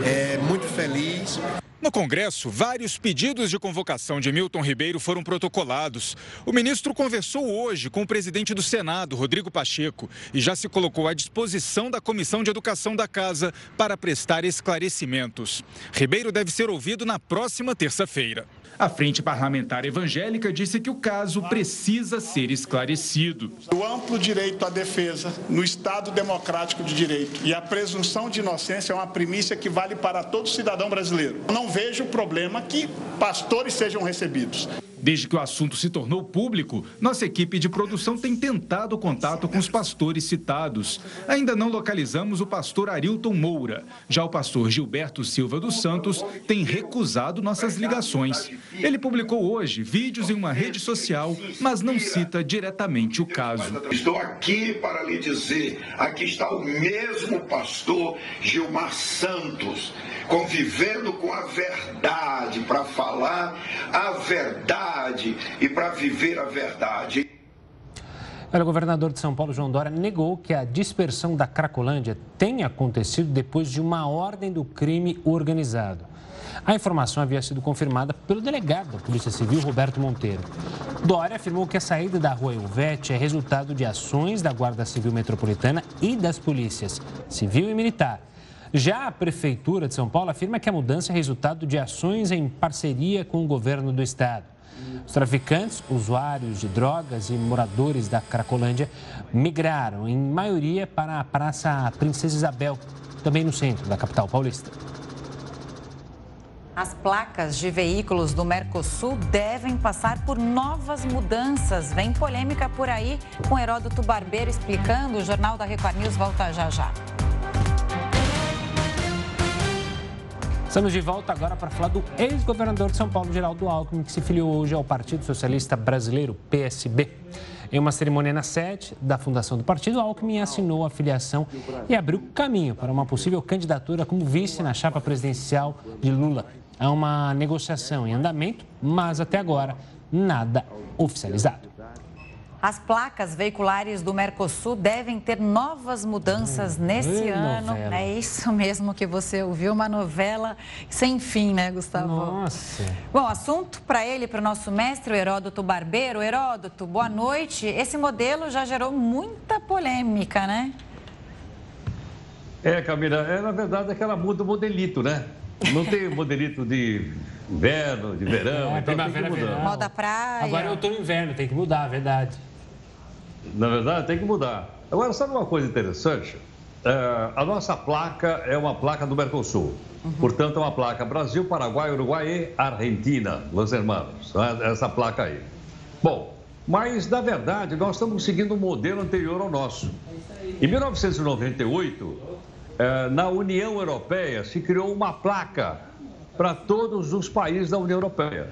é, muito feliz. No Congresso, vários pedidos de convocação de Milton Ribeiro foram protocolados. O ministro conversou hoje com o presidente do Senado, Rodrigo Pacheco, e já se colocou à disposição da Comissão de Educação da Casa para prestar esclarecimentos. Ribeiro deve ser ouvido na próxima terça-feira. A Frente Parlamentar Evangélica disse que o caso precisa ser esclarecido. O amplo direito à defesa no Estado democrático de direito e a presunção de inocência é uma primícia que vale para todo cidadão brasileiro. Não vejo problema que pastores sejam recebidos. Desde que o assunto se tornou público, nossa equipe de produção tem tentado contato com os pastores citados. Ainda não localizamos o pastor Arilton Moura. Já o pastor Gilberto Silva dos Santos tem recusado nossas ligações. Ele publicou hoje vídeos em uma rede social, mas não cita diretamente o caso. Estou aqui para lhe dizer: aqui está o mesmo pastor Gilmar Santos, convivendo com a verdade, para falar a verdade e para viver a verdade. Olha, o governador de São Paulo, João Dória, negou que a dispersão da Cracolândia tenha acontecido depois de uma ordem do crime organizado. A informação havia sido confirmada pelo delegado da Polícia Civil, Roberto Monteiro. Dória afirmou que a saída da rua Elvete é resultado de ações da Guarda Civil Metropolitana e das polícias civil e militar. Já a Prefeitura de São Paulo afirma que a mudança é resultado de ações em parceria com o governo do estado. Os traficantes, usuários de drogas e moradores da Cracolândia migraram, em maioria, para a Praça Princesa Isabel, também no centro da capital paulista. As placas de veículos do Mercosul devem passar por novas mudanças. Vem polêmica por aí, com Heródoto Barbeiro explicando. O Jornal da Record News volta já já. Estamos de volta agora para falar do ex-governador de São Paulo, Geraldo Alckmin, que se filiou hoje ao Partido Socialista Brasileiro, PSB. Em uma cerimônia na sede da fundação do partido, Alckmin assinou a filiação e abriu caminho para uma possível candidatura como vice na chapa presidencial de Lula. Há uma negociação em andamento, mas até agora nada oficializado. As placas veiculares do Mercosul devem ter novas mudanças hum, nesse ano. Novela. É isso mesmo que você ouviu, uma novela sem fim, né, Gustavo? Nossa. Bom, assunto para ele, para o nosso mestre, o Heródoto Barbeiro. Heródoto, boa noite. Esse modelo já gerou muita polêmica, né? É, Camila, é, na verdade é que ela muda o modelito, né? Não tem modelito de inverno, de verão, é, então primavera, tem que mudar. Moda praia. Agora eu tô no inverno, tem que mudar, verdade. Na verdade, tem que mudar. Agora, sabe uma coisa interessante? É, a nossa placa é uma placa do Mercosul. Uhum. Portanto, é uma placa Brasil, Paraguai, Uruguai e Argentina, Los Hermanos. Né? Essa placa aí. Bom, mas, na verdade, nós estamos seguindo um modelo anterior ao nosso. Em 1998, é, na União Europeia, se criou uma placa para todos os países da União Europeia.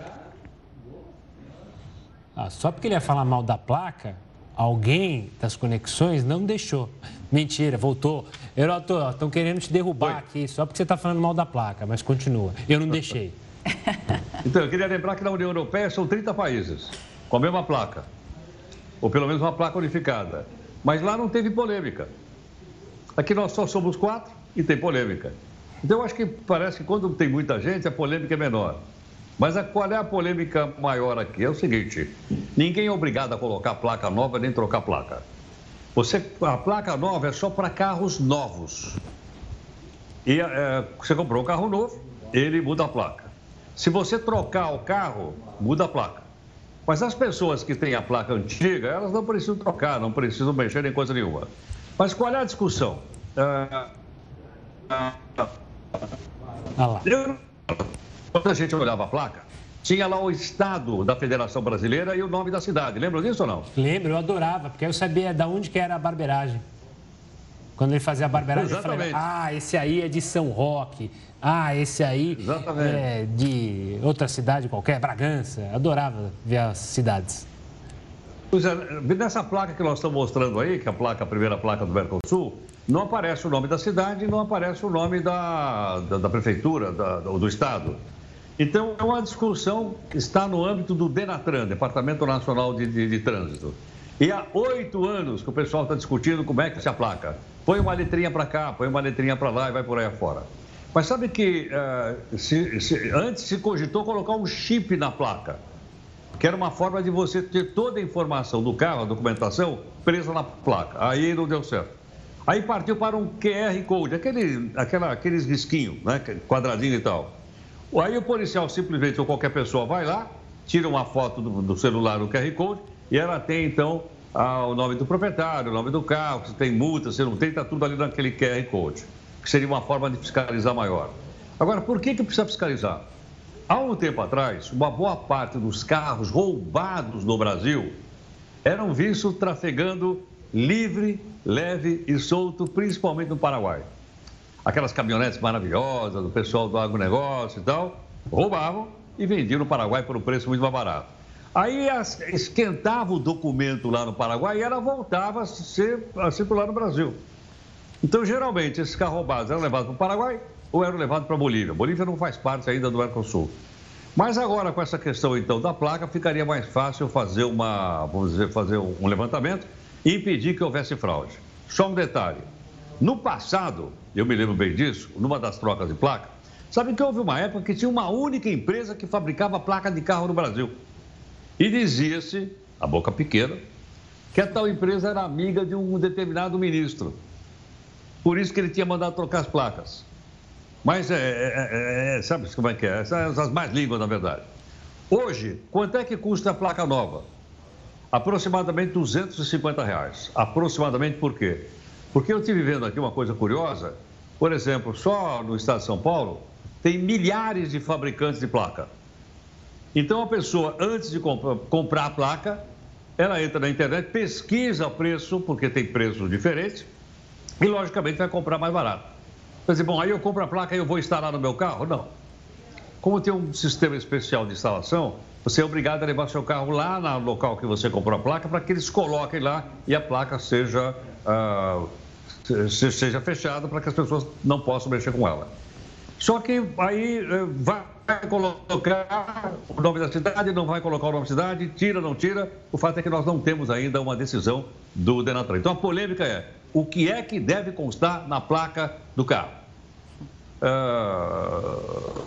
Ah, só porque ele ia falar mal da placa, alguém das conexões não deixou. Mentira, voltou. Heroto, estão querendo te derrubar Oi. aqui só porque você está falando mal da placa, mas continua. Eu não deixei. Então, eu queria lembrar que na União Europeia são 30 países com a mesma placa, ou pelo menos uma placa unificada. Mas lá não teve polêmica. Aqui nós só somos quatro e tem polêmica. Então, eu acho que parece que quando tem muita gente, a polêmica é menor. Mas a, qual é a polêmica maior aqui? É o seguinte: ninguém é obrigado a colocar placa nova nem trocar placa. Você, a placa nova é só para carros novos. E é, você comprou um carro novo, ele muda a placa. Se você trocar o carro, muda a placa. Mas as pessoas que têm a placa antiga, elas não precisam trocar, não precisam mexer em coisa nenhuma. Mas qual é a discussão? Ah, ah, ah, eu, quando a gente olhava a placa, tinha lá o estado da Federação Brasileira e o nome da cidade. Lembra disso ou não? Lembro, eu adorava, porque eu sabia de onde que era a barbeiragem. Quando ele fazia a barbeiragem, Exatamente. eu falava, ah, esse aí é de São Roque, ah, esse aí Exatamente. é de outra cidade qualquer, Bragança. Adorava ver as cidades. É, nessa placa que nós estamos mostrando aí, que é a placa, a primeira placa do Mercosul, não aparece o nome da cidade não aparece o nome da, da, da prefeitura, da, do estado. Então, é uma discussão que está no âmbito do DENATRAN, Departamento Nacional de, de, de Trânsito. E há oito anos que o pessoal está discutindo como é que se aplaca. Põe uma letrinha para cá, põe uma letrinha para lá e vai por aí afora. Mas sabe que uh, se, se, antes se cogitou colocar um chip na placa, que era uma forma de você ter toda a informação do carro, a documentação, presa na placa. Aí não deu certo. Aí partiu para um QR Code, aquele, aquela, aqueles risquinhos, né, quadradinho e tal. Aí o policial simplesmente, ou qualquer pessoa, vai lá, tira uma foto do, do celular do QR Code e ela tem, então, a, o nome do proprietário, o nome do carro, se tem multa, se não tem, está tudo ali naquele QR Code, que seria uma forma de fiscalizar maior. Agora, por que, que precisa fiscalizar? Há um tempo atrás, uma boa parte dos carros roubados no Brasil eram vistos trafegando livre, leve e solto, principalmente no Paraguai aquelas caminhonetes maravilhosas do pessoal do agronegócio e tal, roubavam e vendiam no Paraguai por um preço muito mais barato. Aí esquentava o documento lá no Paraguai e ela voltava a, a circular no Brasil. Então, geralmente, esses carros roubados eram levados para o Paraguai ou eram levados para Bolívia. Bolívia não faz parte ainda do Mercosul. Mas agora, com essa questão, então, da placa, ficaria mais fácil fazer uma, vamos dizer, fazer um levantamento e impedir que houvesse fraude. Só um detalhe. No passado, eu me lembro bem disso, numa das trocas de placa, sabe que houve uma época que tinha uma única empresa que fabricava placa de carro no Brasil. E dizia-se, a boca pequena, que a tal empresa era amiga de um determinado ministro. Por isso que ele tinha mandado trocar as placas. Mas é, é, é, é sabe como é que é? Essas as mais línguas, na verdade. Hoje, quanto é que custa a placa nova? Aproximadamente 250 reais. Aproximadamente por quê? Porque eu estive vendo aqui uma coisa curiosa. Por exemplo, só no estado de São Paulo tem milhares de fabricantes de placa. Então a pessoa, antes de comprar a placa, ela entra na internet, pesquisa o preço, porque tem preços diferentes, e logicamente vai comprar mais barato. Quer dizer, bom, aí eu compro a placa e eu vou instalar no meu carro? Não. Como tem um sistema especial de instalação, você é obrigado a levar seu carro lá no local que você comprou a placa para que eles coloquem lá e a placa seja, uh, seja fechada para que as pessoas não possam mexer com ela. Só que aí eh, vai colocar o nome da cidade, não vai colocar o nome da cidade, tira, não tira. O fato é que nós não temos ainda uma decisão do Denatran. Então a polêmica é: o que é que deve constar na placa do carro? Uh...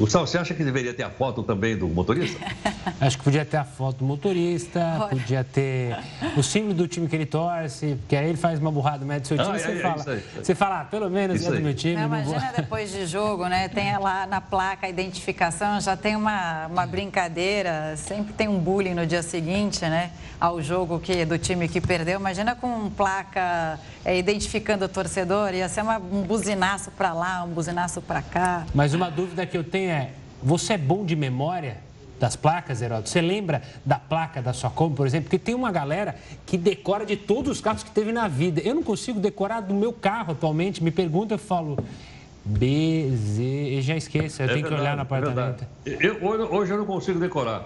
Gustavo, você acha que deveria ter a foto também do motorista? Acho que podia ter a foto do motorista, podia ter o símbolo do time que ele torce, porque aí ele faz uma burrada, mede seu time, ah, você, é, fala, é você fala, ah, pelo menos isso é do meu time. Não, imagina vou... depois de jogo, né? Tem lá na placa a identificação, já tem uma, uma brincadeira, sempre tem um bullying no dia seguinte, né? Ao jogo que, do time que perdeu. Imagina com placa é, identificando o torcedor, ia ser uma, um buzinaço para lá, um buzinaço para cá. Mas uma dúvida que eu tenho é, você é bom de memória? Das placas, Heródoto? Você lembra da placa da sua Kombi, por exemplo? Porque tem uma galera que decora de todos os carros que teve na vida. Eu não consigo decorar do meu carro atualmente. Me pergunta, eu falo B, Z, e já esqueço. Eu é tenho verdade, que olhar no é apartamento. É eu, hoje eu não consigo decorar.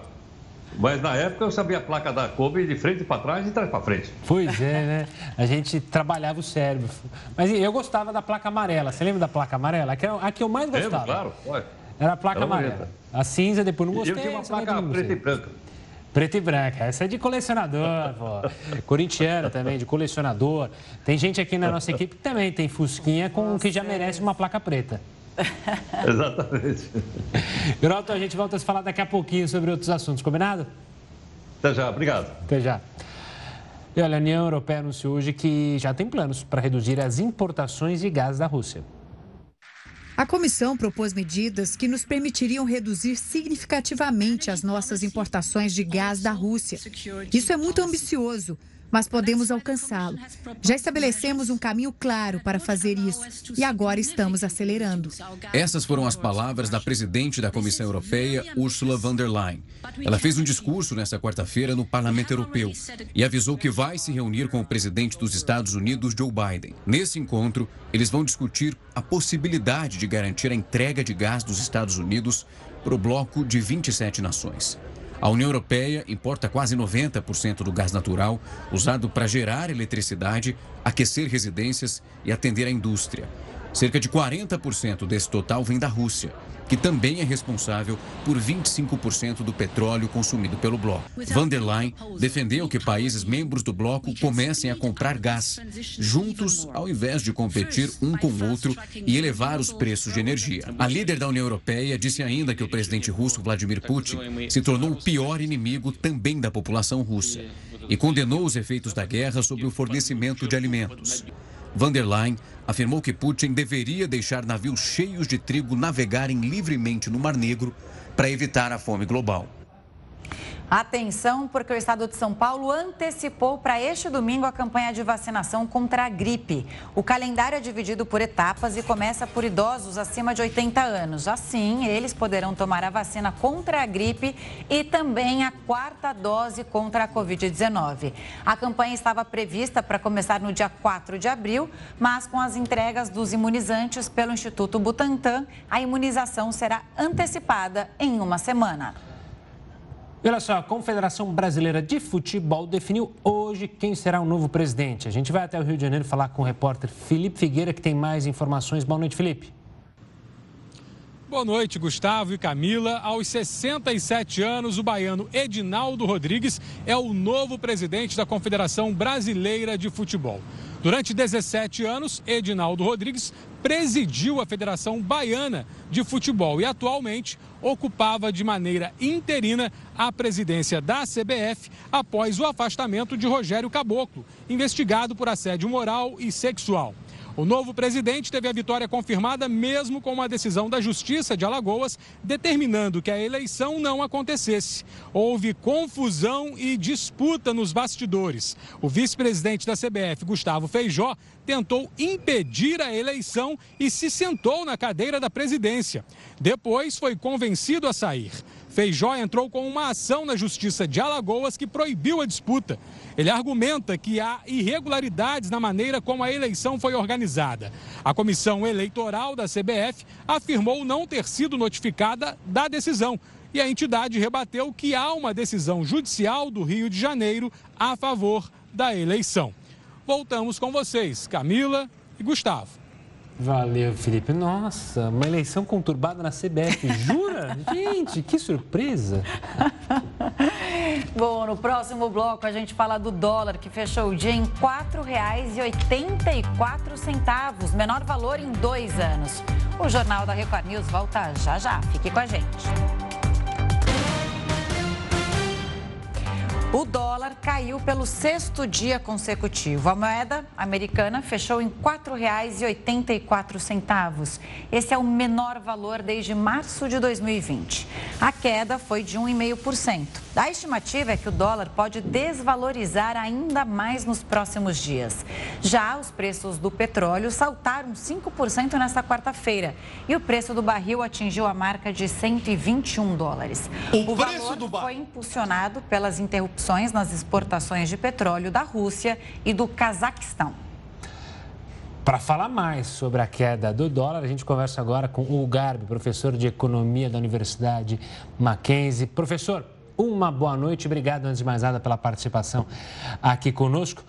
Mas na época eu sabia a placa da Kombi de frente para trás e de trás para frente. Pois é, né? A gente trabalhava o cérebro. Mas eu gostava da placa amarela. Você lembra da placa amarela? A que, a que eu mais gostava. Lembro, claro. Era a placa Era amarela. A cinza, depois não gostei. Eu tinha uma placa preta e branca. Preta e branca. Essa é de colecionador, pô. Corintiana também, de colecionador. Tem gente aqui na nossa equipe que também tem Fusquinha com que já merece uma placa preta. Exatamente. Geraldo, a gente volta a se falar daqui a pouquinho sobre outros assuntos, combinado? Até já, obrigado. Até já. E olha, a União Europeia anunciou hoje que já tem planos para reduzir as importações de gás da Rússia. A comissão propôs medidas que nos permitiriam reduzir significativamente as nossas importações de gás da Rússia. Isso é muito ambicioso, mas podemos alcançá-lo. Já estabelecemos um caminho claro para fazer isso e agora estamos acelerando. Essas foram as palavras da presidente da Comissão Europeia, Ursula von der Leyen. Ela fez um discurso nesta quarta-feira no Parlamento Europeu e avisou que vai se reunir com o presidente dos Estados Unidos, Joe Biden. Nesse encontro, eles vão discutir a possibilidade de garantir a entrega de gás dos Estados Unidos para o bloco de 27 nações. A União Europeia importa quase 90% do gás natural usado para gerar eletricidade, aquecer residências e atender a indústria. Cerca de 40% desse total vem da Rússia, que também é responsável por 25% do petróleo consumido pelo bloco. Van der Leyen defendeu que países membros do bloco comecem a comprar gás, juntos, ao invés de competir um com o outro e elevar os preços de energia. A líder da União Europeia disse ainda que o presidente russo Vladimir Putin se tornou o pior inimigo também da população russa e condenou os efeitos da guerra sobre o fornecimento de alimentos. Van der Leyen afirmou que Putin deveria deixar navios cheios de trigo navegarem livremente no Mar Negro para evitar a fome global. Atenção, porque o estado de São Paulo antecipou para este domingo a campanha de vacinação contra a gripe. O calendário é dividido por etapas e começa por idosos acima de 80 anos. Assim, eles poderão tomar a vacina contra a gripe e também a quarta dose contra a Covid-19. A campanha estava prevista para começar no dia 4 de abril, mas com as entregas dos imunizantes pelo Instituto Butantan, a imunização será antecipada em uma semana. E olha só, a Confederação Brasileira de Futebol definiu hoje quem será o novo presidente. A gente vai até o Rio de Janeiro falar com o repórter Felipe Figueira, que tem mais informações. Boa noite, Felipe. Boa noite, Gustavo e Camila. Aos 67 anos, o baiano Edinaldo Rodrigues é o novo presidente da Confederação Brasileira de Futebol. Durante 17 anos, Edinaldo Rodrigues presidiu a Federação Baiana de Futebol e atualmente ocupava de maneira interina a presidência da CBF após o afastamento de Rogério Caboclo, investigado por assédio moral e sexual. O novo presidente teve a vitória confirmada mesmo com uma decisão da Justiça de Alagoas determinando que a eleição não acontecesse. Houve confusão e disputa nos bastidores. O vice-presidente da CBF, Gustavo Feijó, tentou impedir a eleição e se sentou na cadeira da presidência. Depois foi convencido a sair. Feijó entrou com uma ação na Justiça de Alagoas que proibiu a disputa. Ele argumenta que há irregularidades na maneira como a eleição foi organizada. A comissão eleitoral da CBF afirmou não ter sido notificada da decisão. E a entidade rebateu que há uma decisão judicial do Rio de Janeiro a favor da eleição. Voltamos com vocês, Camila e Gustavo. Valeu, Felipe. Nossa, uma eleição conturbada na CBF. Jura? gente, que surpresa. Bom, no próximo bloco a gente fala do dólar que fechou o dia em R$ 4,84, menor valor em dois anos. O Jornal da Record News volta já já. Fique com a gente. O dólar caiu pelo sexto dia consecutivo. A moeda americana fechou em R$ 4,84. Esse é o menor valor desde março de 2020. A queda foi de 1,5%. A estimativa é que o dólar pode desvalorizar ainda mais nos próximos dias. Já os preços do petróleo saltaram 5% nesta quarta-feira e o preço do barril atingiu a marca de 121 dólares. O, o valor do... foi impulsionado pelas interrupções nas exportações de petróleo da Rússia e do Cazaquistão. Para falar mais sobre a queda do dólar, a gente conversa agora com o Garbi, professor de economia da Universidade Mackenzie. Professor, uma boa noite. Obrigado, antes de mais nada, pela participação aqui conosco.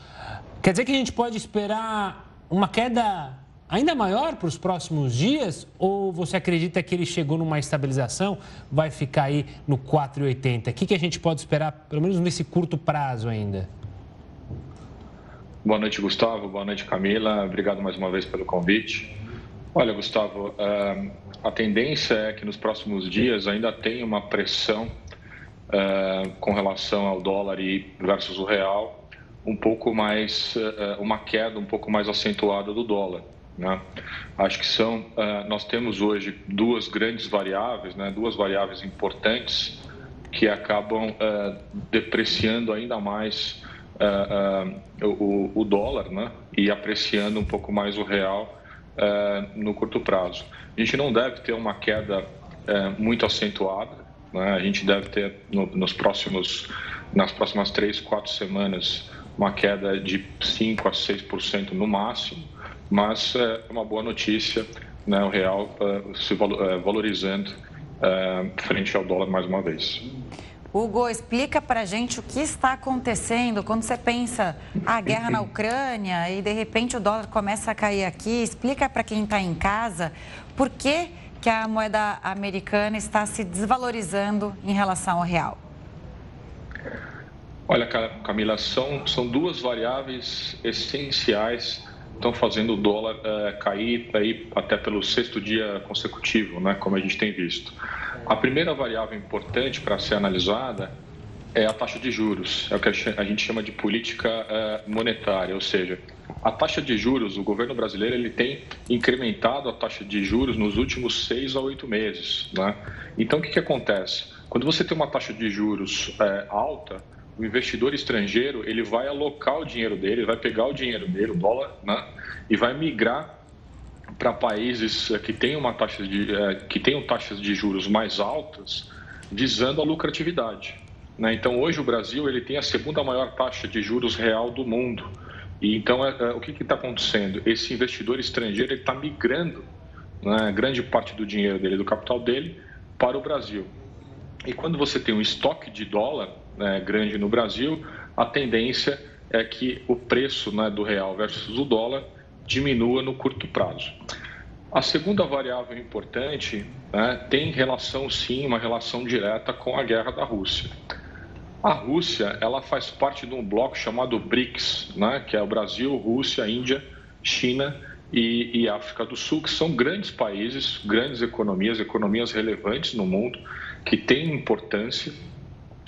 Quer dizer que a gente pode esperar uma queda ainda maior para os próximos dias? Ou você acredita que ele chegou numa estabilização, vai ficar aí no 4,80? O que, que a gente pode esperar, pelo menos nesse curto prazo ainda? Boa noite, Gustavo. Boa noite, Camila. Obrigado mais uma vez pelo convite. Olha, Gustavo, eh, a tendência é que nos próximos dias ainda tenha uma pressão uh, com relação ao dólar versus o real, um pouco mais, uh, uma queda um pouco mais acentuada do dólar. Né? Acho que são, uh, nós temos hoje duas grandes variáveis, né? duas variáveis importantes que acabam depreciando ainda mais o, o, dólar né? e apreciando um pouco mais o real no curto prazo. A gente não deve ter uma queda muito acentuada, né? A gente deve ter no, nos próximos, nas próximas três, quatro semanas uma queda de 5 a 6% no máximo, mas é uma boa notícia, né? o real uh, se uh, valorizando frente ao dólar mais uma vez. Hugo, explica para gente o que está acontecendo quando você pensa a guerra na Ucrânia e de repente o dólar começa a cair aqui. Explica para quem está em casa por que que a moeda americana está se desvalorizando em relação ao real? Olha, Camila, são, são duas variáveis essenciais estão fazendo o dólar é, cair aí até pelo sexto dia consecutivo, né, como a gente tem visto. A primeira variável importante para ser analisada é a taxa de juros, é o que a gente chama de política é, monetária, ou seja, a taxa de juros, o governo brasileiro ele tem incrementado a taxa de juros nos últimos seis a oito meses. Né? Então, o que, que acontece? Quando você tem uma taxa de juros é, alta, o investidor estrangeiro ele vai alocar o dinheiro dele, vai pegar o dinheiro dele, o dólar, né? e vai migrar para países é, que têm uma taxa de é, que tenham taxas de juros mais altas, visando a lucratividade. Né? Então, hoje o Brasil ele tem a segunda maior taxa de juros real do mundo. E então, é, é, o que está acontecendo? Esse investidor estrangeiro está migrando né, grande parte do dinheiro dele, do capital dele, para o Brasil. E quando você tem um estoque de dólar né, grande no Brasil, a tendência é que o preço né, do real versus o dólar diminua no curto prazo. A segunda variável importante né, tem relação, sim, uma relação direta com a guerra da Rússia. A Rússia ela faz parte de um bloco chamado BRICS, né, que é o Brasil, Rússia, Índia, China e, e, África do Sul, que são grandes países, grandes economias, economias relevantes no mundo, que têm importância,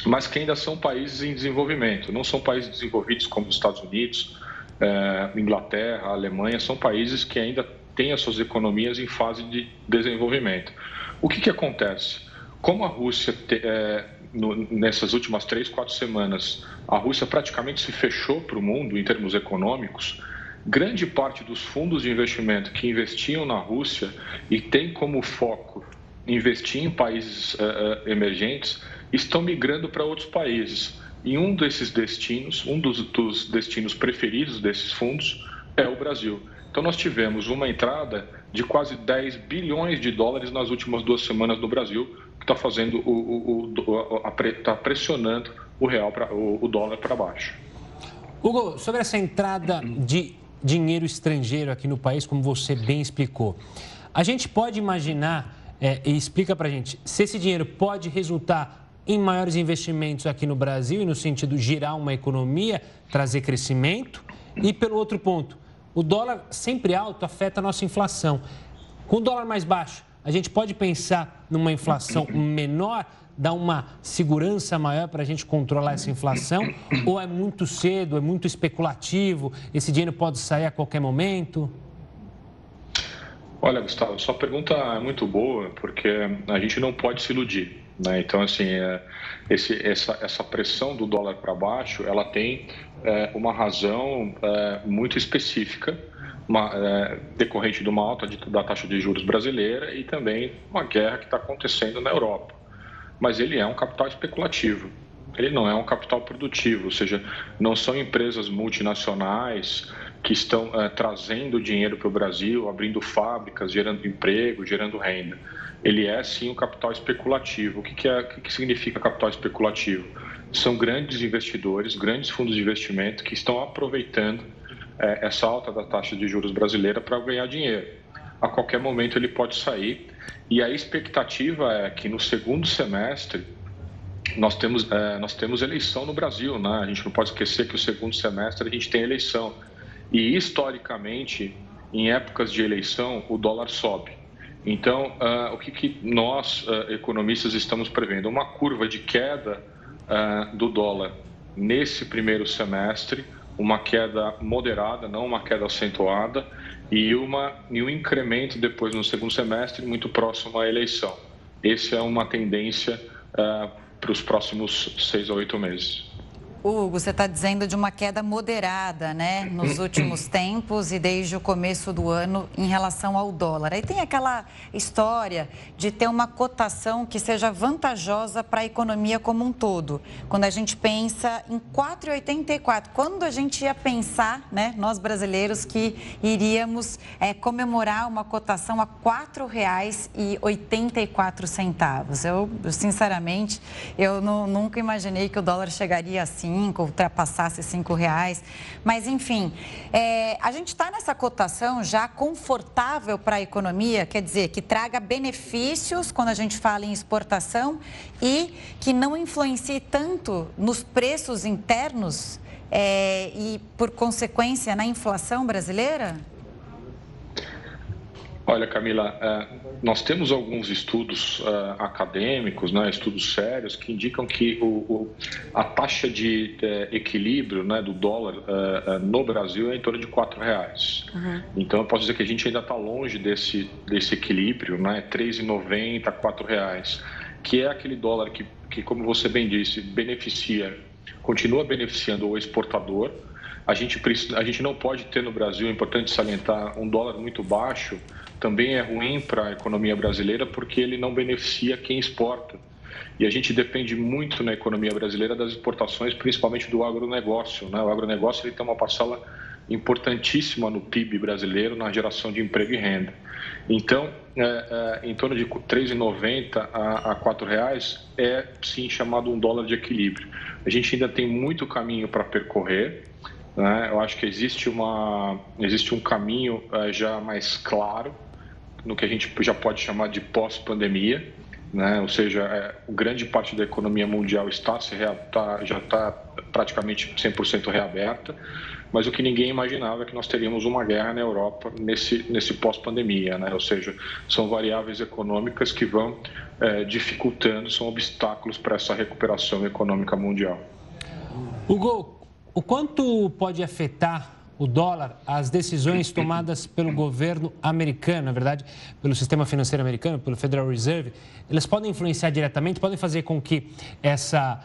mas que ainda são países em desenvolvimento. Não são países desenvolvidos como os Estados Unidos, eh, Inglaterra, Alemanha, são países que ainda têm as suas economias em fase de desenvolvimento. O que, que acontece? Como a Rússia te, eh, no, nessas últimas três, quatro semanas, a Rússia praticamente se fechou para o mundo em termos econômicos, grande parte dos fundos de investimento que investiam na Rússia e tem como foco investir em países emergentes estão migrando para outros países. E um desses destinos, um dos, dos destinos preferidos desses fundos é o Brasil. Então, nós tivemos uma entrada de quase 10 bilhões de dólares nas últimas duas semanas no Brasil, que está fazendo o, o, o está pressionando o real pra, o, o dólar para baixo. Hugo, sobre essa entrada de dinheiro estrangeiro aqui no país, como você bem explicou, a gente pode imaginar é, e explica para gente se esse dinheiro pode resultar em maiores investimentos aqui no Brasil e no sentido de girar uma economia, trazer crescimento. E pelo outro ponto, o dólar sempre alto afeta a nossa inflação. Com o dólar mais baixo, a gente pode pensar numa inflação menor, dar uma segurança maior para a gente controlar essa inflação? Ou é muito cedo, é muito especulativo, esse dinheiro pode sair a qualquer momento? Olha, Gustavo, sua pergunta é muito boa, porque a gente não pode se iludir. Né? Então, assim, é, esse, essa, essa pressão do dólar para baixo, ela tem é, uma razão é, muito específica, uma, é, decorrente de uma alta de, da taxa de juros brasileira e também uma guerra que está acontecendo na Europa. Mas ele é um capital especulativo, ele não é um capital produtivo, ou seja, não são empresas multinacionais que estão é, trazendo dinheiro para o Brasil, abrindo fábricas, gerando emprego, gerando renda ele é sim um capital especulativo. O que, que, é, o que, que significa capital especulativo? São grandes investidores, grandes fundos de investimento que estão aproveitando é, essa alta da taxa de juros brasileira para ganhar dinheiro. A qualquer momento ele pode sair e a expectativa é que no segundo semestre nós temos, é, nós temos eleição no Brasil, né? A gente não pode esquecer que o segundo semestre a gente tem eleição. E historicamente, em épocas de eleição, o dólar sobe. Então, uh, o que, que nós, uh, economistas, estamos prevendo? Uma curva de queda uh, do dólar nesse primeiro semestre, uma queda moderada, não uma queda acentuada, e, uma, e um incremento depois no segundo semestre, muito próximo à eleição. Essa é uma tendência para os próximos seis a oito meses. Hugo, você está dizendo de uma queda moderada, né, nos últimos tempos e desde o começo do ano em relação ao dólar. Aí tem aquela história de ter uma cotação que seja vantajosa para a economia como um todo. Quando a gente pensa em 4,84, quando a gente ia pensar, né, nós brasileiros, que iríamos é, comemorar uma cotação a R$ 4,84. Eu, sinceramente, eu não, nunca imaginei que o dólar chegaria assim cinco, ultrapassasse cinco reais. Mas, enfim, é, a gente está nessa cotação já confortável para a economia, quer dizer, que traga benefícios quando a gente fala em exportação e que não influencie tanto nos preços internos é, e, por consequência, na inflação brasileira? Olha, Camila, é, nós temos alguns estudos é, acadêmicos, né, estudos sérios, que indicam que o, a taxa de é, equilíbrio né, do dólar no Brasil é em torno de R$ reais. Uhum. Então, eu posso dizer que a gente ainda está longe desse, desse equilíbrio, né, R$ 3,90, R$ reais, que é aquele dólar que, que, como você bem disse, beneficia, continua beneficiando o exportador. A gente, a gente não pode ter no Brasil, é importante salientar, um dólar muito baixo, também é ruim para a economia brasileira porque ele não beneficia quem exporta. E a gente depende muito na economia brasileira das exportações, principalmente do agronegócio. Né? O agronegócio ele tem uma parcela importantíssima no PIB brasileiro, na geração de emprego e renda. Então, é, é, em torno de R$ 3,90 a, a R$ reais é sim chamado um dólar de equilíbrio. A gente ainda tem muito caminho para percorrer. Né? Eu acho que existe, uma, existe um caminho é, já mais claro no que a gente já pode chamar de pós-pandemia, né? ou seja, é, grande parte da economia mundial está, se tá, já está praticamente 100% reaberta, mas o que ninguém imaginava é que nós teríamos uma guerra na Europa nesse, nesse pós-pandemia, né? ou seja, são variáveis econômicas que vão é, dificultando, são obstáculos para essa recuperação econômica mundial. Hugo, o quanto pode afetar o dólar, as decisões tomadas pelo governo americano, na verdade, pelo sistema financeiro americano, pelo Federal Reserve, elas podem influenciar diretamente, podem fazer com que essa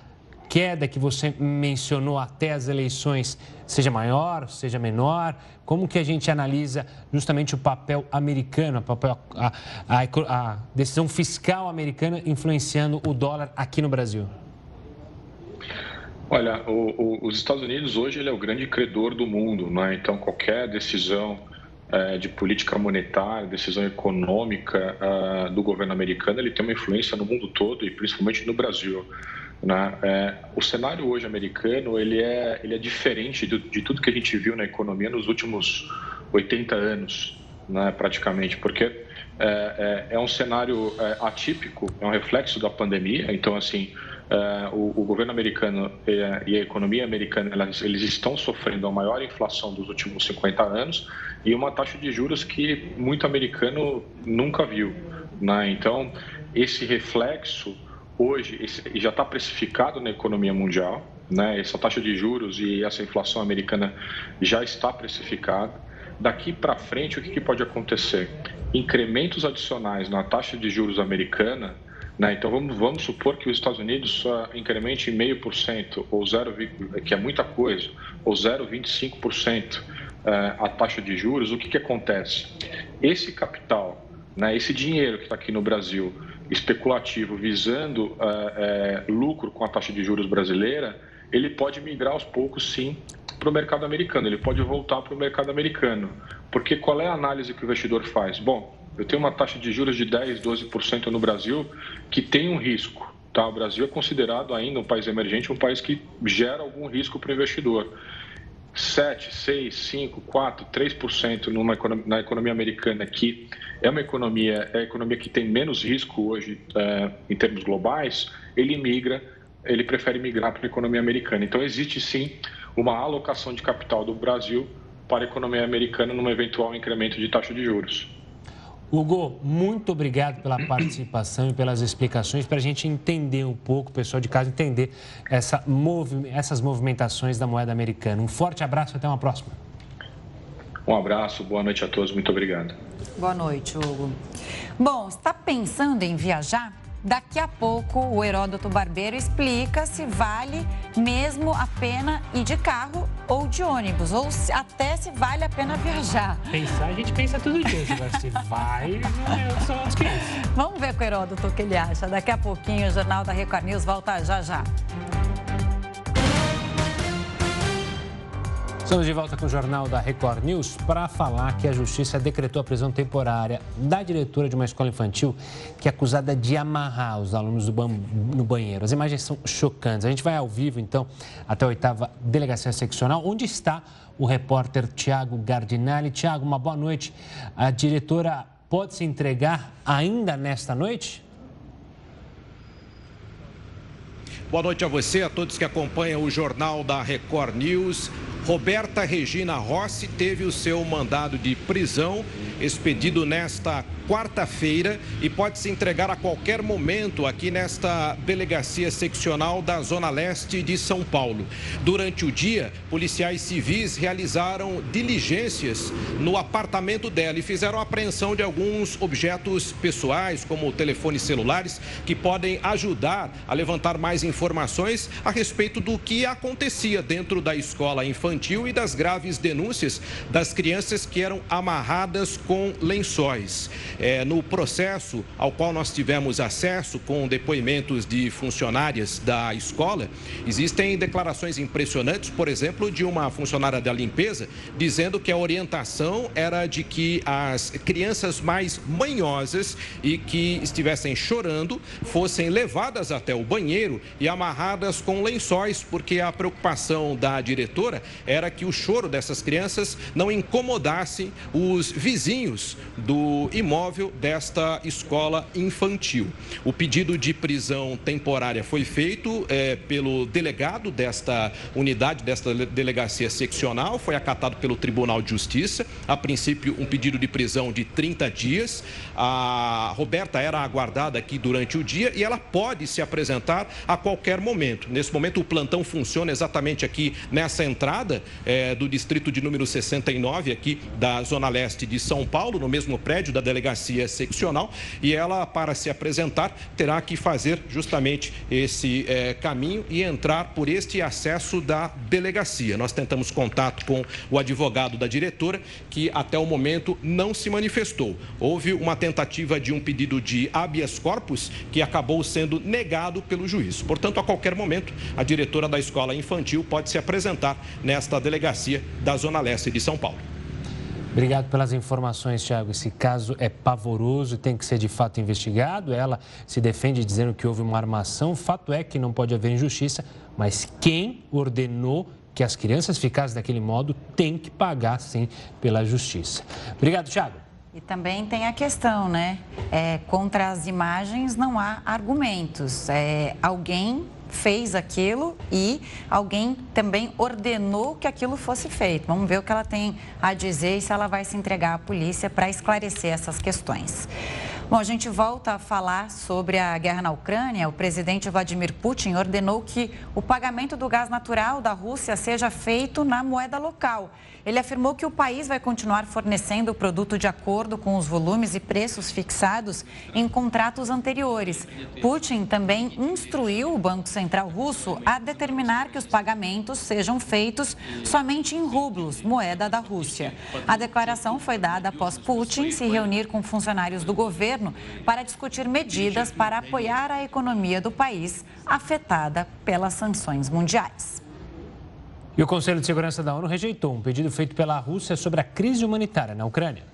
queda que você mencionou até as eleições seja maior, seja menor? Como que a gente analisa justamente o papel americano, a, papel, a, a, a decisão fiscal americana influenciando o dólar aqui no Brasil? Olha, o, o, os Estados Unidos hoje ele é o grande credor do mundo, né? então qualquer decisão é, de política monetária, decisão econômica é, do governo americano, ele tem uma influência no mundo todo e principalmente no Brasil. Né? É, o cenário hoje americano ele é, ele é diferente de, de, tudo que a gente viu na economia nos últimos 80 anos, né, praticamente, porque é, é, é um cenário é, atípico, é um reflexo da pandemia. Então, assim, é, o, o, governo americano e a, e a economia americana elas, eles estão sofrendo a maior inflação dos últimos 50 anos e uma taxa de juros que muito americano nunca viu. Né? Então, esse reflexo hoje esse, já está precificado na economia mundial, né? Essa taxa de juros e essa inflação americana já está precificada. Daqui para frente, o que, que, pode acontecer? Incrementos adicionais na taxa de juros americana, né? Então vamos, vamos supor que os Estados Unidos só incremente em meio por cento ou zero, que é muita coisa, ou 0,25% eh, a taxa de juros. O que, que acontece? Esse capital, né? Esse dinheiro que está aqui no Brasil especulativo visando é, é, lucro com a taxa de juros brasileira, ele pode migrar aos poucos, sim, para o mercado americano, ele pode voltar para o mercado americano. Porque qual é a análise que o investidor faz? Bom, eu tenho uma taxa de juros de 10, 12% no Brasil que tem um risco. Tá? O Brasil é considerado ainda um país emergente, um país que gera algum risco para o investidor. 7, 6, 5, 4, 3% numa, na economia americana, que é uma economia, é a economia que tem menos risco hoje é, em termos globais, ele migra, ele prefere migrar para a economia americana. Então, existe sim uma alocação de capital do Brasil para a economia americana num eventual incremento de taxa de juros. Hugo, muito obrigado pela participação e pelas explicações para a gente entender um pouco, o pessoal de casa entender essa movi essas movimentações da moeda americana. Um forte abraço e até uma próxima. Um abraço, boa noite a todos, muito obrigado. Boa noite, Hugo. Bom, está pensando em viajar? Daqui a pouco, o Heródoto Barbeiro explica se vale mesmo a pena ir de carro ou de ônibus, ou se, até se vale a pena viajar. Pensar, a gente pensa todo dia. Se vai, são os 500. Vamos ver com o Heródoto o que ele acha. Daqui a pouquinho, o Jornal da Record News volta já já. Estamos de volta com o Jornal da Record News para falar que a Justiça decretou a prisão temporária da diretora de uma escola infantil que é acusada de amarrar os alunos no banheiro. As imagens são chocantes. A gente vai ao vivo, então, até a oitava delegacia seccional, onde está o repórter Tiago Gardinali. Tiago, uma boa noite. A diretora pode se entregar ainda nesta noite? Boa noite a você, a todos que acompanham o Jornal da Record News. Roberta Regina Rossi teve o seu mandado de prisão expedido nesta quarta-feira e pode se entregar a qualquer momento aqui nesta delegacia seccional da Zona Leste de São Paulo. Durante o dia, policiais civis realizaram diligências no apartamento dela e fizeram apreensão de alguns objetos pessoais, como telefones celulares, que podem ajudar a levantar mais informações a respeito do que acontecia dentro da escola infantil e das graves denúncias das crianças que eram amarradas com lençóis. É, no processo ao qual nós tivemos acesso com depoimentos de funcionárias da escola, existem declarações impressionantes, por exemplo, de uma funcionária da limpeza, dizendo que a orientação era de que as crianças mais manhosas e que estivessem chorando fossem levadas até o banheiro e amarradas com lençóis, porque a preocupação da diretora era que o choro dessas crianças não incomodasse os vizinhos do imóvel desta escola infantil. O pedido de prisão temporária foi feito é, pelo delegado desta unidade, desta delegacia seccional, foi acatado pelo Tribunal de Justiça. A princípio, um pedido de prisão de 30 dias. A Roberta era aguardada aqui durante o dia e ela pode se apresentar a qualquer momento. Nesse momento, o plantão funciona exatamente aqui nessa entrada é, do distrito de número 69, aqui da Zona Leste de São Paulo, no mesmo prédio da delegacia seccional. E ela, para se apresentar, terá que fazer justamente esse é, caminho e entrar por este acesso da delegacia. Nós tentamos contato com o advogado da diretora, que até o momento não se manifestou. Houve uma tentativa de um pedido de habeas corpus que acabou sendo negado pelo juiz. Portanto, a qualquer momento, a diretora da escola infantil pode se apresentar nesta delegacia da Zona Leste de São Paulo. Obrigado pelas informações, Tiago. Esse caso é pavoroso e tem que ser de fato investigado. Ela se defende dizendo que houve uma armação. O fato é que não pode haver injustiça, mas quem ordenou que as crianças ficassem daquele modo tem que pagar, sim, pela justiça. Obrigado, Tiago. E também tem a questão, né? É, contra as imagens não há argumentos. É, alguém fez aquilo e alguém também ordenou que aquilo fosse feito. Vamos ver o que ela tem a dizer e se ela vai se entregar à polícia para esclarecer essas questões. Bom, a gente volta a falar sobre a guerra na Ucrânia. O presidente Vladimir Putin ordenou que o pagamento do gás natural da Rússia seja feito na moeda local. Ele afirmou que o país vai continuar fornecendo o produto de acordo com os volumes e preços fixados em contratos anteriores. Putin também instruiu o Banco Central Russo a determinar que os pagamentos sejam feitos somente em rublos, moeda da Rússia. A declaração foi dada após Putin se reunir com funcionários do governo para discutir medidas para apoiar a economia do país afetada pelas sanções mundiais. E o Conselho de Segurança da ONU rejeitou um pedido feito pela Rússia sobre a crise humanitária na Ucrânia.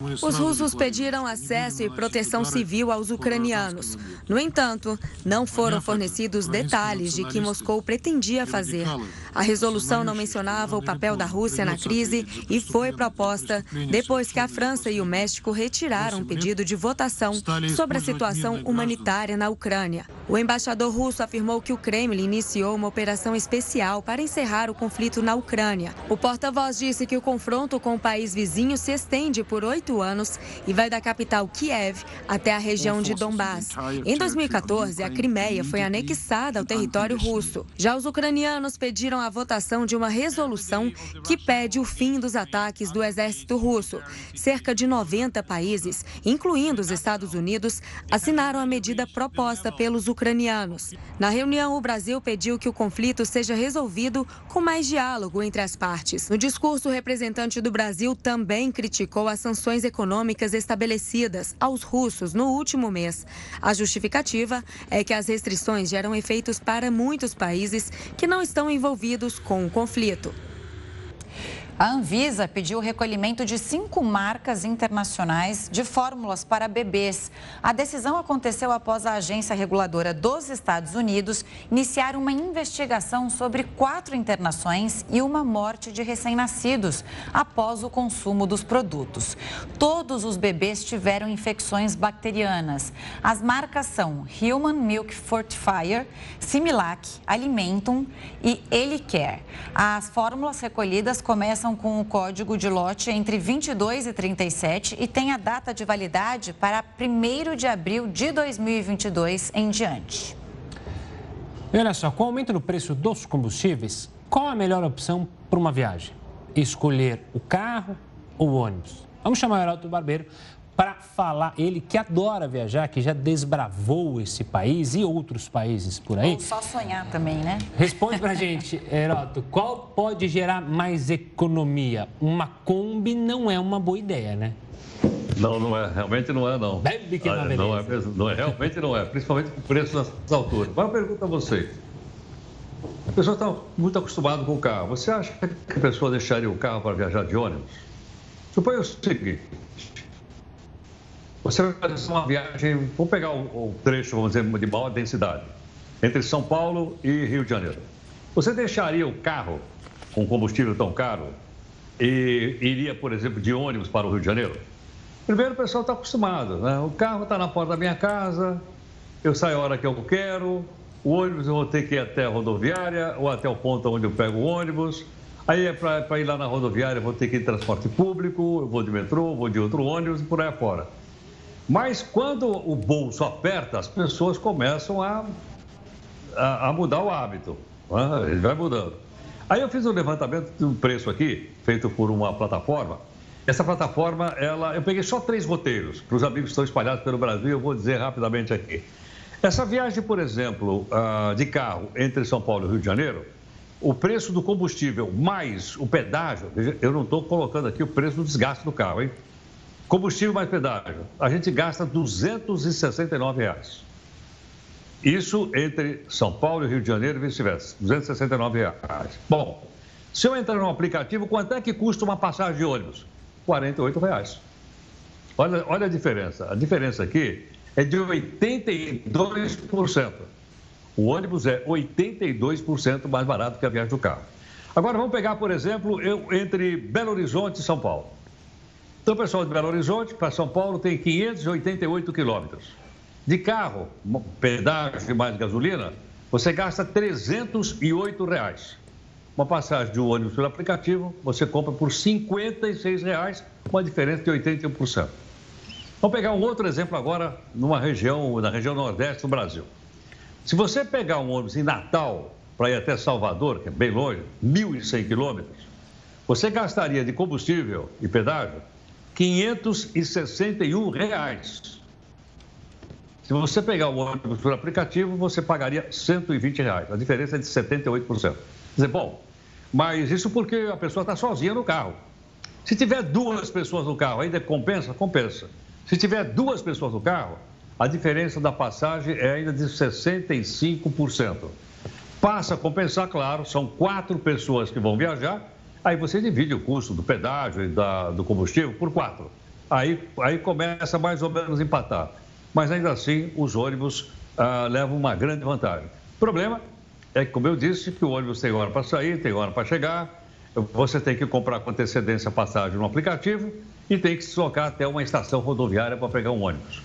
Os russos pediram acesso e proteção civil aos ucranianos. No entanto, não foram fornecidos detalhes de que Moscou pretendia fazer. A resolução não mencionava o papel da Rússia na crise e foi proposta depois que a França e o México retiraram o pedido de votação sobre a situação humanitária na Ucrânia. O embaixador russo afirmou que o Kremlin iniciou uma operação especial para encerrar o conflito na Ucrânia. O porta-voz disse que o confronto com o país vizinho se estende por oito anos e vai da capital Kiev até a região de Donbass. Em 2014, a Crimeia foi anexada ao território russo. Já os ucranianos pediram a votação de uma resolução que pede o fim dos ataques do exército russo. Cerca de 90 países, incluindo os Estados Unidos, assinaram a medida proposta pelos ucranianos. Na reunião, o Brasil pediu que o conflito seja resolvido com mais diálogo entre as partes. No discurso, o representante do Brasil também criticou as sanções econômicas estabelecidas aos russos no último mês. A justificativa é que as restrições geram efeitos para muitos países que não estão envolvidos com o conflito. A Anvisa pediu o recolhimento de cinco marcas internacionais de fórmulas para bebês. A decisão aconteceu após a agência reguladora dos Estados Unidos iniciar uma investigação sobre quatro internações e uma morte de recém-nascidos após o consumo dos produtos. Todos os bebês tiveram infecções bacterianas. As marcas são Human Milk Fortifier, Similac, Alimentum e Elicare. As fórmulas recolhidas começam com o código de lote entre 22 e 37 e tem a data de validade para 1 de abril de 2022 em diante. E olha só, com o aumento no preço dos combustíveis, qual a melhor opção para uma viagem? Escolher o carro ou o ônibus? Vamos chamar o Heraldo Barbeiro para falar, ele que adora viajar, que já desbravou esse país e outros países por aí. Ou só sonhar também, né? Responde para a gente, Heroto, qual pode gerar mais economia? Uma Kombi não é uma boa ideia, né? Não, não é. Realmente não é, não. Bebe que não, é, não é mesmo. Não é, realmente não é. Principalmente com o preço das alturas. Mas eu pergunto a você. A pessoa está muito acostumada com o carro. Você acha que a pessoa deixaria o carro para viajar de ônibus? Suponha o seguinte. Você vai fazer uma viagem, vamos pegar o, trecho, vamos dizer, de maior densidade, entre São Paulo e Rio de Janeiro. Você deixaria o carro com combustível tão caro e iria, por exemplo, de ônibus para o Rio de Janeiro? Primeiro, o pessoal está acostumado, né? O carro está na porta da minha casa, eu saio a hora que eu quero, o ônibus eu vou ter que ir até a rodoviária ou até o ponto onde eu pego o ônibus. Aí é para ir lá na rodoviária, eu vou ter que ir em transporte público, eu vou de metrô, vou de outro ônibus e por aí fora. Mas quando o bolso aperta, as pessoas começam a, a, a mudar o hábito. Né? Ele vai mudando. Aí eu fiz um levantamento de um preço aqui, feito por uma plataforma. Essa plataforma, ela, eu peguei só três roteiros, para os amigos que estão espalhados pelo Brasil, eu vou dizer rapidamente aqui. Essa viagem, por exemplo, ah, de carro entre São Paulo e Rio de Janeiro, o preço do combustível mais o pedágio, eu não estou colocando aqui o preço do desgaste do carro, hein? Combustível mais pedágio, a gente gasta 269 reais. Isso entre São Paulo e Rio de Janeiro e vice-versa, 269 reais. Bom, se eu entrar no aplicativo, quanto é que custa uma passagem de ônibus? 48 reais. Olha, olha a diferença. A diferença aqui é de 82%. O ônibus é 82% mais barato que a viagem do carro. Agora vamos pegar, por exemplo, eu, entre Belo Horizonte e São Paulo. Então, pessoal de Belo Horizonte para São Paulo tem 588 quilômetros. De carro, pedágio e mais gasolina, você gasta 308 reais. Uma passagem de um ônibus pelo aplicativo, você compra por 56 reais, uma diferença de 81%. Vamos pegar um outro exemplo agora, numa região, na região nordeste do Brasil. Se você pegar um ônibus em Natal para ir até Salvador, que é bem longe, 1.100 quilômetros, você gastaria de combustível e pedágio 561 reais. Se você pegar o ônibus por aplicativo, você pagaria 120 reais. A diferença é de 78%. Quer dizer, bom, mas isso porque a pessoa está sozinha no carro. Se tiver duas pessoas no carro, ainda compensa? Compensa. Se tiver duas pessoas no carro, a diferença da passagem é ainda de 65%. Passa a compensar, claro, são quatro pessoas que vão viajar, aí você divide o custo do pedágio e da, do combustível por quatro. Aí, aí começa mais ou menos a empatar. Mas ainda assim, os ônibus ah, levam uma grande vantagem. O problema é que, como eu disse, que o ônibus tem hora para sair, tem hora para chegar, você tem que comprar com antecedência a passagem no aplicativo e tem que se deslocar até uma estação rodoviária para pegar um ônibus.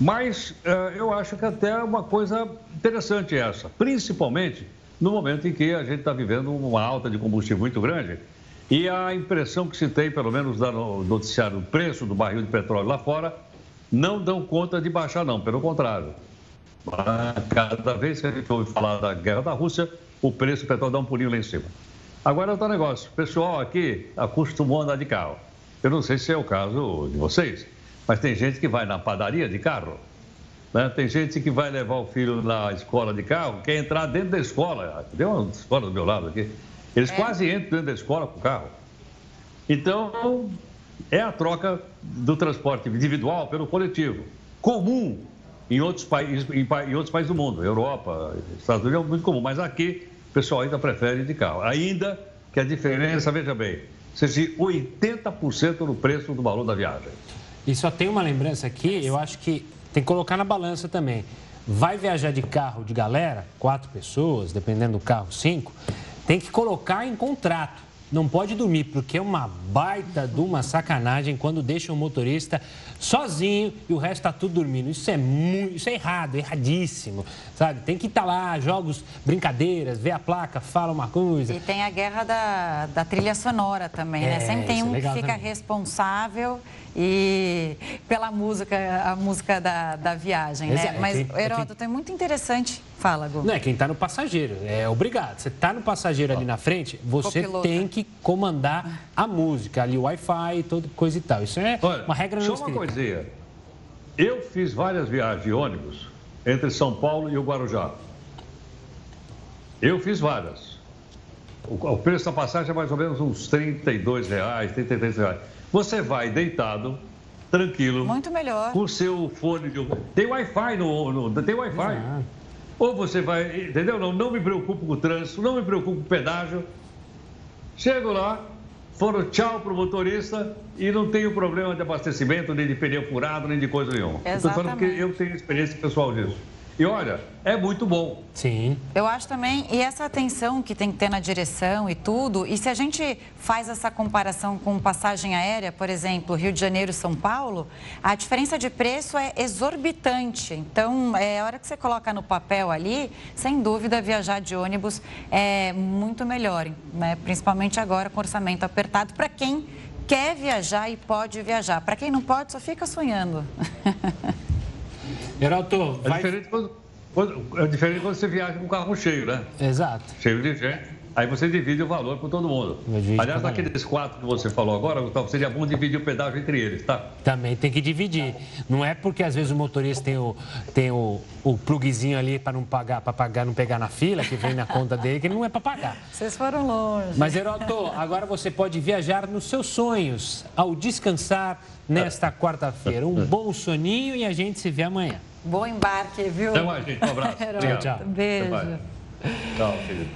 Mas uh, eu acho que até é uma coisa interessante essa, principalmente no momento em que a gente está vivendo uma alta de combustível muito grande e a impressão que se tem, pelo menos no noticiário, do preço do barril de petróleo lá fora, não dão conta de baixar, não, pelo contrário. Cada vez que a gente ouve falar da guerra da Rússia, o preço do petróleo dá um pulinho lá em cima. Agora, outro negócio. O pessoal aqui acostumou a andar de carro. Eu não sei se é o caso de vocês, mas tem gente que vai na padaria de carro, né? tem gente que vai levar o filho na escola de carro, quer entrar dentro da escola. Tem uma escola do meu lado aqui. Eles é. quase entram dentro da escola com o carro. Então, é a troca do transporte individual pelo coletivo. Comum em outros países, em, em outros países do mundo, Europa, Estados Unidos, é muito comum, mas aqui o pessoal ainda prefere de carro. Ainda que a diferença, veja bem, seja de 80% no preço do valor da viagem. E só tem uma lembrança aqui, eu acho que tem que colocar na balança também. Vai viajar de carro de galera, quatro pessoas, dependendo do carro, cinco, tem que colocar em contrato. Não pode dormir, porque é uma baita de uma sacanagem quando deixa o motorista sozinho e o resto está tudo dormindo. Isso é muito, isso é errado, erradíssimo, sabe? Tem que estar tá lá, jogos, brincadeiras, vê a placa, fala uma coisa. E tem a guerra da, da trilha sonora também, né? é, né? Sempre tem um é que fica também. responsável e pela música, a música da, da viagem, né? É, Mas, quem, Heródoto, é, é, muito interessante. Fala, Gu. Não, é quem está no passageiro, é obrigado. Você está no passageiro ali na frente, você tem que comandar a música, ali o Wi-Fi, toda coisa e tal. Isso é Olha, uma regra não Só uma coisinha. Eu fiz várias viagens de ônibus entre São Paulo e o Guarujá. Eu fiz várias. O, o preço da passagem é mais ou menos uns 32 reais, 33 reais. Você vai deitado, tranquilo. Muito melhor. Com o seu fone de. Tem Wi-Fi no. no tem Wi-Fi. Ou você vai. Entendeu? Não, não me preocupo com o trânsito, não me preocupo com o pedágio. Chego lá, foram tchau pro motorista e não tenho problema de abastecimento, nem de pneu furado, nem de coisa nenhuma. Estou falando porque eu tenho experiência pessoal disso. E olha, é muito bom. Sim. Eu acho também, e essa atenção que tem que ter na direção e tudo, e se a gente faz essa comparação com passagem aérea, por exemplo, Rio de Janeiro São Paulo, a diferença de preço é exorbitante. Então, é a hora que você coloca no papel ali, sem dúvida, viajar de ônibus é muito melhor, né? principalmente agora com orçamento apertado, para quem quer viajar e pode viajar. Para quem não pode, só fica sonhando. Geraldo, vai... É diferente quando, quando, é diferente quando você viaja com o carro cheio, né? Exato. Cheio de gente. Aí você divide o valor com todo mundo. Aliás, naqueles quatro que você falou agora, Gustavo, seria bom dividir o pedágio entre eles, tá? Também tem que dividir. Não é porque às vezes o motorista tem o, tem o, o plugzinho ali para não pagar, para pagar, não pegar na fila, que vem na conta dele, que não é para pagar. Vocês foram longe. Mas, Heroto, agora você pode viajar nos seus sonhos ao descansar nesta quarta-feira. Um bom soninho e a gente se vê amanhã. Bom embarque, viu? Até mais, gente. Um abraço. Tchau, tchau. Beijo. Tchau, filho.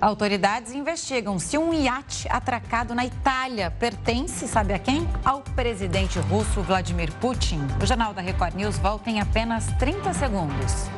Autoridades investigam se um iate atracado na Itália pertence, sabe a quem? Ao presidente russo Vladimir Putin. O Jornal da Record News volta em apenas 30 segundos.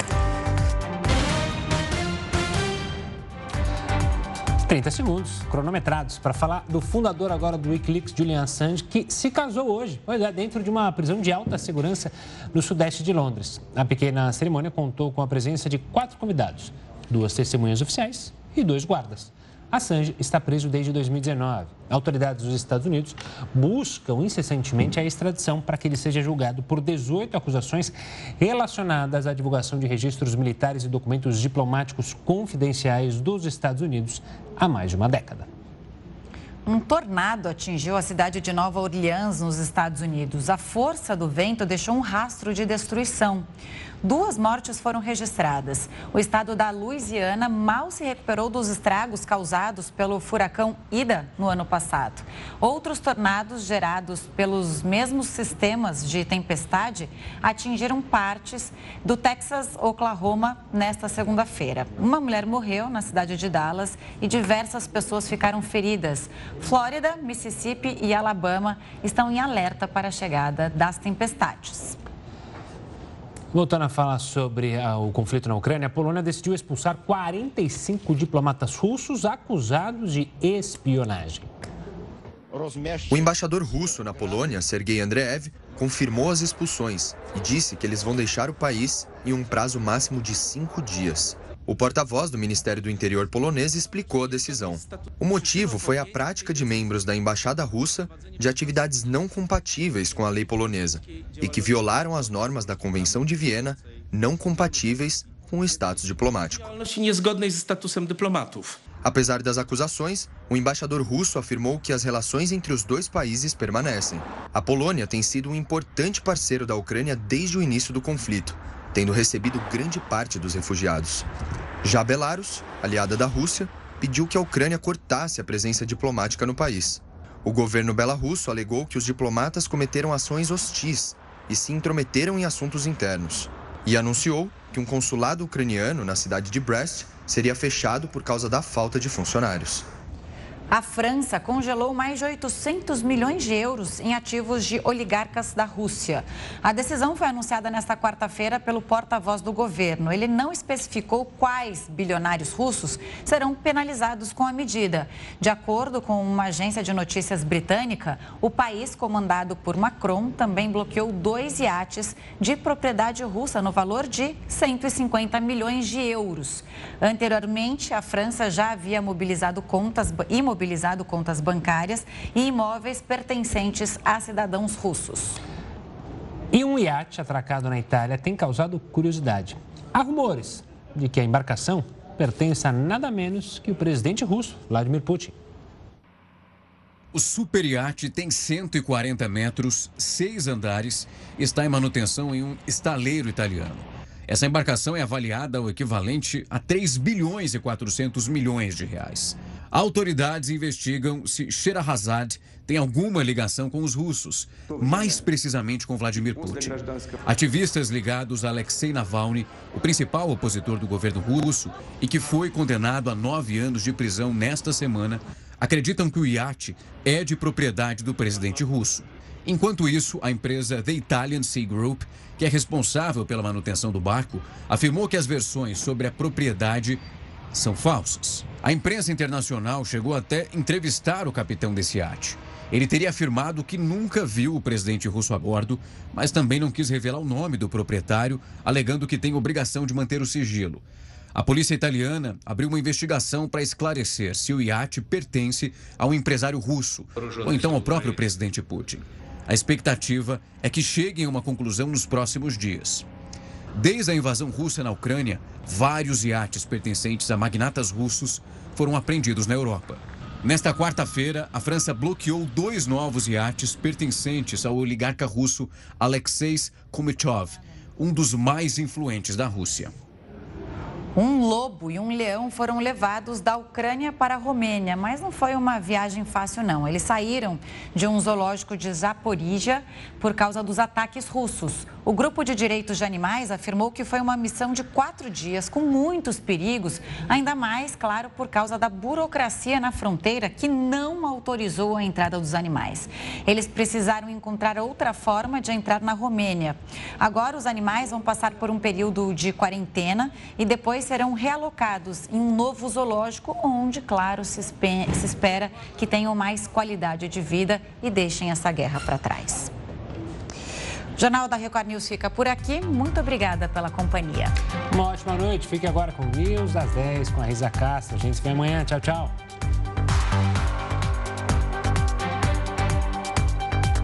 30 segundos, cronometrados, para falar do fundador agora do Wikileaks, Julian Assange, que se casou hoje, pois é, dentro de uma prisão de alta segurança no sudeste de Londres. A pequena cerimônia contou com a presença de quatro convidados, duas testemunhas oficiais e dois guardas. Assange está preso desde 2019. Autoridades dos Estados Unidos buscam incessantemente a extradição para que ele seja julgado por 18 acusações relacionadas à divulgação de registros militares e documentos diplomáticos confidenciais dos Estados Unidos há mais de uma década. Um tornado atingiu a cidade de Nova Orleans, nos Estados Unidos. A força do vento deixou um rastro de destruição. Duas mortes foram registradas. O estado da Louisiana mal se recuperou dos estragos causados pelo furacão Ida no ano passado. Outros tornados gerados pelos mesmos sistemas de tempestade atingiram partes do Texas, Oklahoma, nesta segunda-feira. Uma mulher morreu na cidade de Dallas e diversas pessoas ficaram feridas. Flórida, Mississippi e Alabama estão em alerta para a chegada das tempestades. Voltando a falar sobre ah, o conflito na Ucrânia, a Polônia decidiu expulsar 45 diplomatas russos acusados de espionagem. O embaixador russo na Polônia, Sergei Andreev, confirmou as expulsões e disse que eles vão deixar o país em um prazo máximo de cinco dias. O porta-voz do Ministério do Interior polonês explicou a decisão. O motivo foi a prática de membros da embaixada russa de atividades não compatíveis com a lei polonesa e que violaram as normas da Convenção de Viena, não compatíveis com o status diplomático. Apesar das acusações, o embaixador russo afirmou que as relações entre os dois países permanecem. A Polônia tem sido um importante parceiro da Ucrânia desde o início do conflito tendo recebido grande parte dos refugiados. Já Belarus, aliada da Rússia, pediu que a Ucrânia cortasse a presença diplomática no país. O governo belarrusso alegou que os diplomatas cometeram ações hostis e se intrometeram em assuntos internos. E anunciou que um consulado ucraniano na cidade de Brest seria fechado por causa da falta de funcionários. A França congelou mais de 800 milhões de euros em ativos de oligarcas da Rússia. A decisão foi anunciada nesta quarta-feira pelo porta-voz do governo. Ele não especificou quais bilionários russos serão penalizados com a medida. De acordo com uma agência de notícias britânica, o país comandado por Macron também bloqueou dois iates de propriedade russa no valor de 150 milhões de euros. Anteriormente, a França já havia mobilizado contas imobiliárias imobilizado contas bancárias e imóveis pertencentes a cidadãos russos. E um iate atracado na Itália tem causado curiosidade. Há rumores de que a embarcação pertence a nada menos que o presidente russo, Vladimir Putin. O super iate tem 140 metros, seis andares e está em manutenção em um estaleiro italiano. Essa embarcação é avaliada ao equivalente a 3 bilhões e 400 milhões de reais. Autoridades investigam se Sherazade tem alguma ligação com os russos, mais precisamente com Vladimir Putin. Ativistas ligados a Alexei Navalny, o principal opositor do governo russo e que foi condenado a nove anos de prisão nesta semana, acreditam que o iate é de propriedade do presidente russo. Enquanto isso, a empresa The Italian Sea Group, que é responsável pela manutenção do barco, afirmou que as versões sobre a propriedade são falsas. A imprensa internacional chegou até entrevistar o capitão desse iate. Ele teria afirmado que nunca viu o presidente russo a bordo, mas também não quis revelar o nome do proprietário, alegando que tem obrigação de manter o sigilo. A polícia italiana abriu uma investigação para esclarecer se o iate pertence a um empresário russo ou então ao próprio presidente Putin. A expectativa é que cheguem a uma conclusão nos próximos dias. Desde a invasão russa na Ucrânia, vários iates pertencentes a magnatas russos foram apreendidos na Europa. Nesta quarta-feira, a França bloqueou dois novos iates pertencentes ao oligarca russo Alexei Kumichov, um dos mais influentes da Rússia. Um lobo e um leão foram levados da Ucrânia para a Romênia, mas não foi uma viagem fácil, não. Eles saíram de um zoológico de Zaporizhia por causa dos ataques russos. O grupo de direitos de animais afirmou que foi uma missão de quatro dias com muitos perigos, ainda mais, claro, por causa da burocracia na fronteira que não autorizou a entrada dos animais. Eles precisaram encontrar outra forma de entrar na Romênia. Agora, os animais vão passar por um período de quarentena e depois depois serão realocados em um novo zoológico, onde, claro, se, se espera que tenham mais qualidade de vida e deixem essa guerra para trás. O Jornal da Record News fica por aqui. Muito obrigada pela companhia. Uma ótima noite. Fique agora com News das 10 com a Risa Castro. A gente se vê amanhã. Tchau, tchau.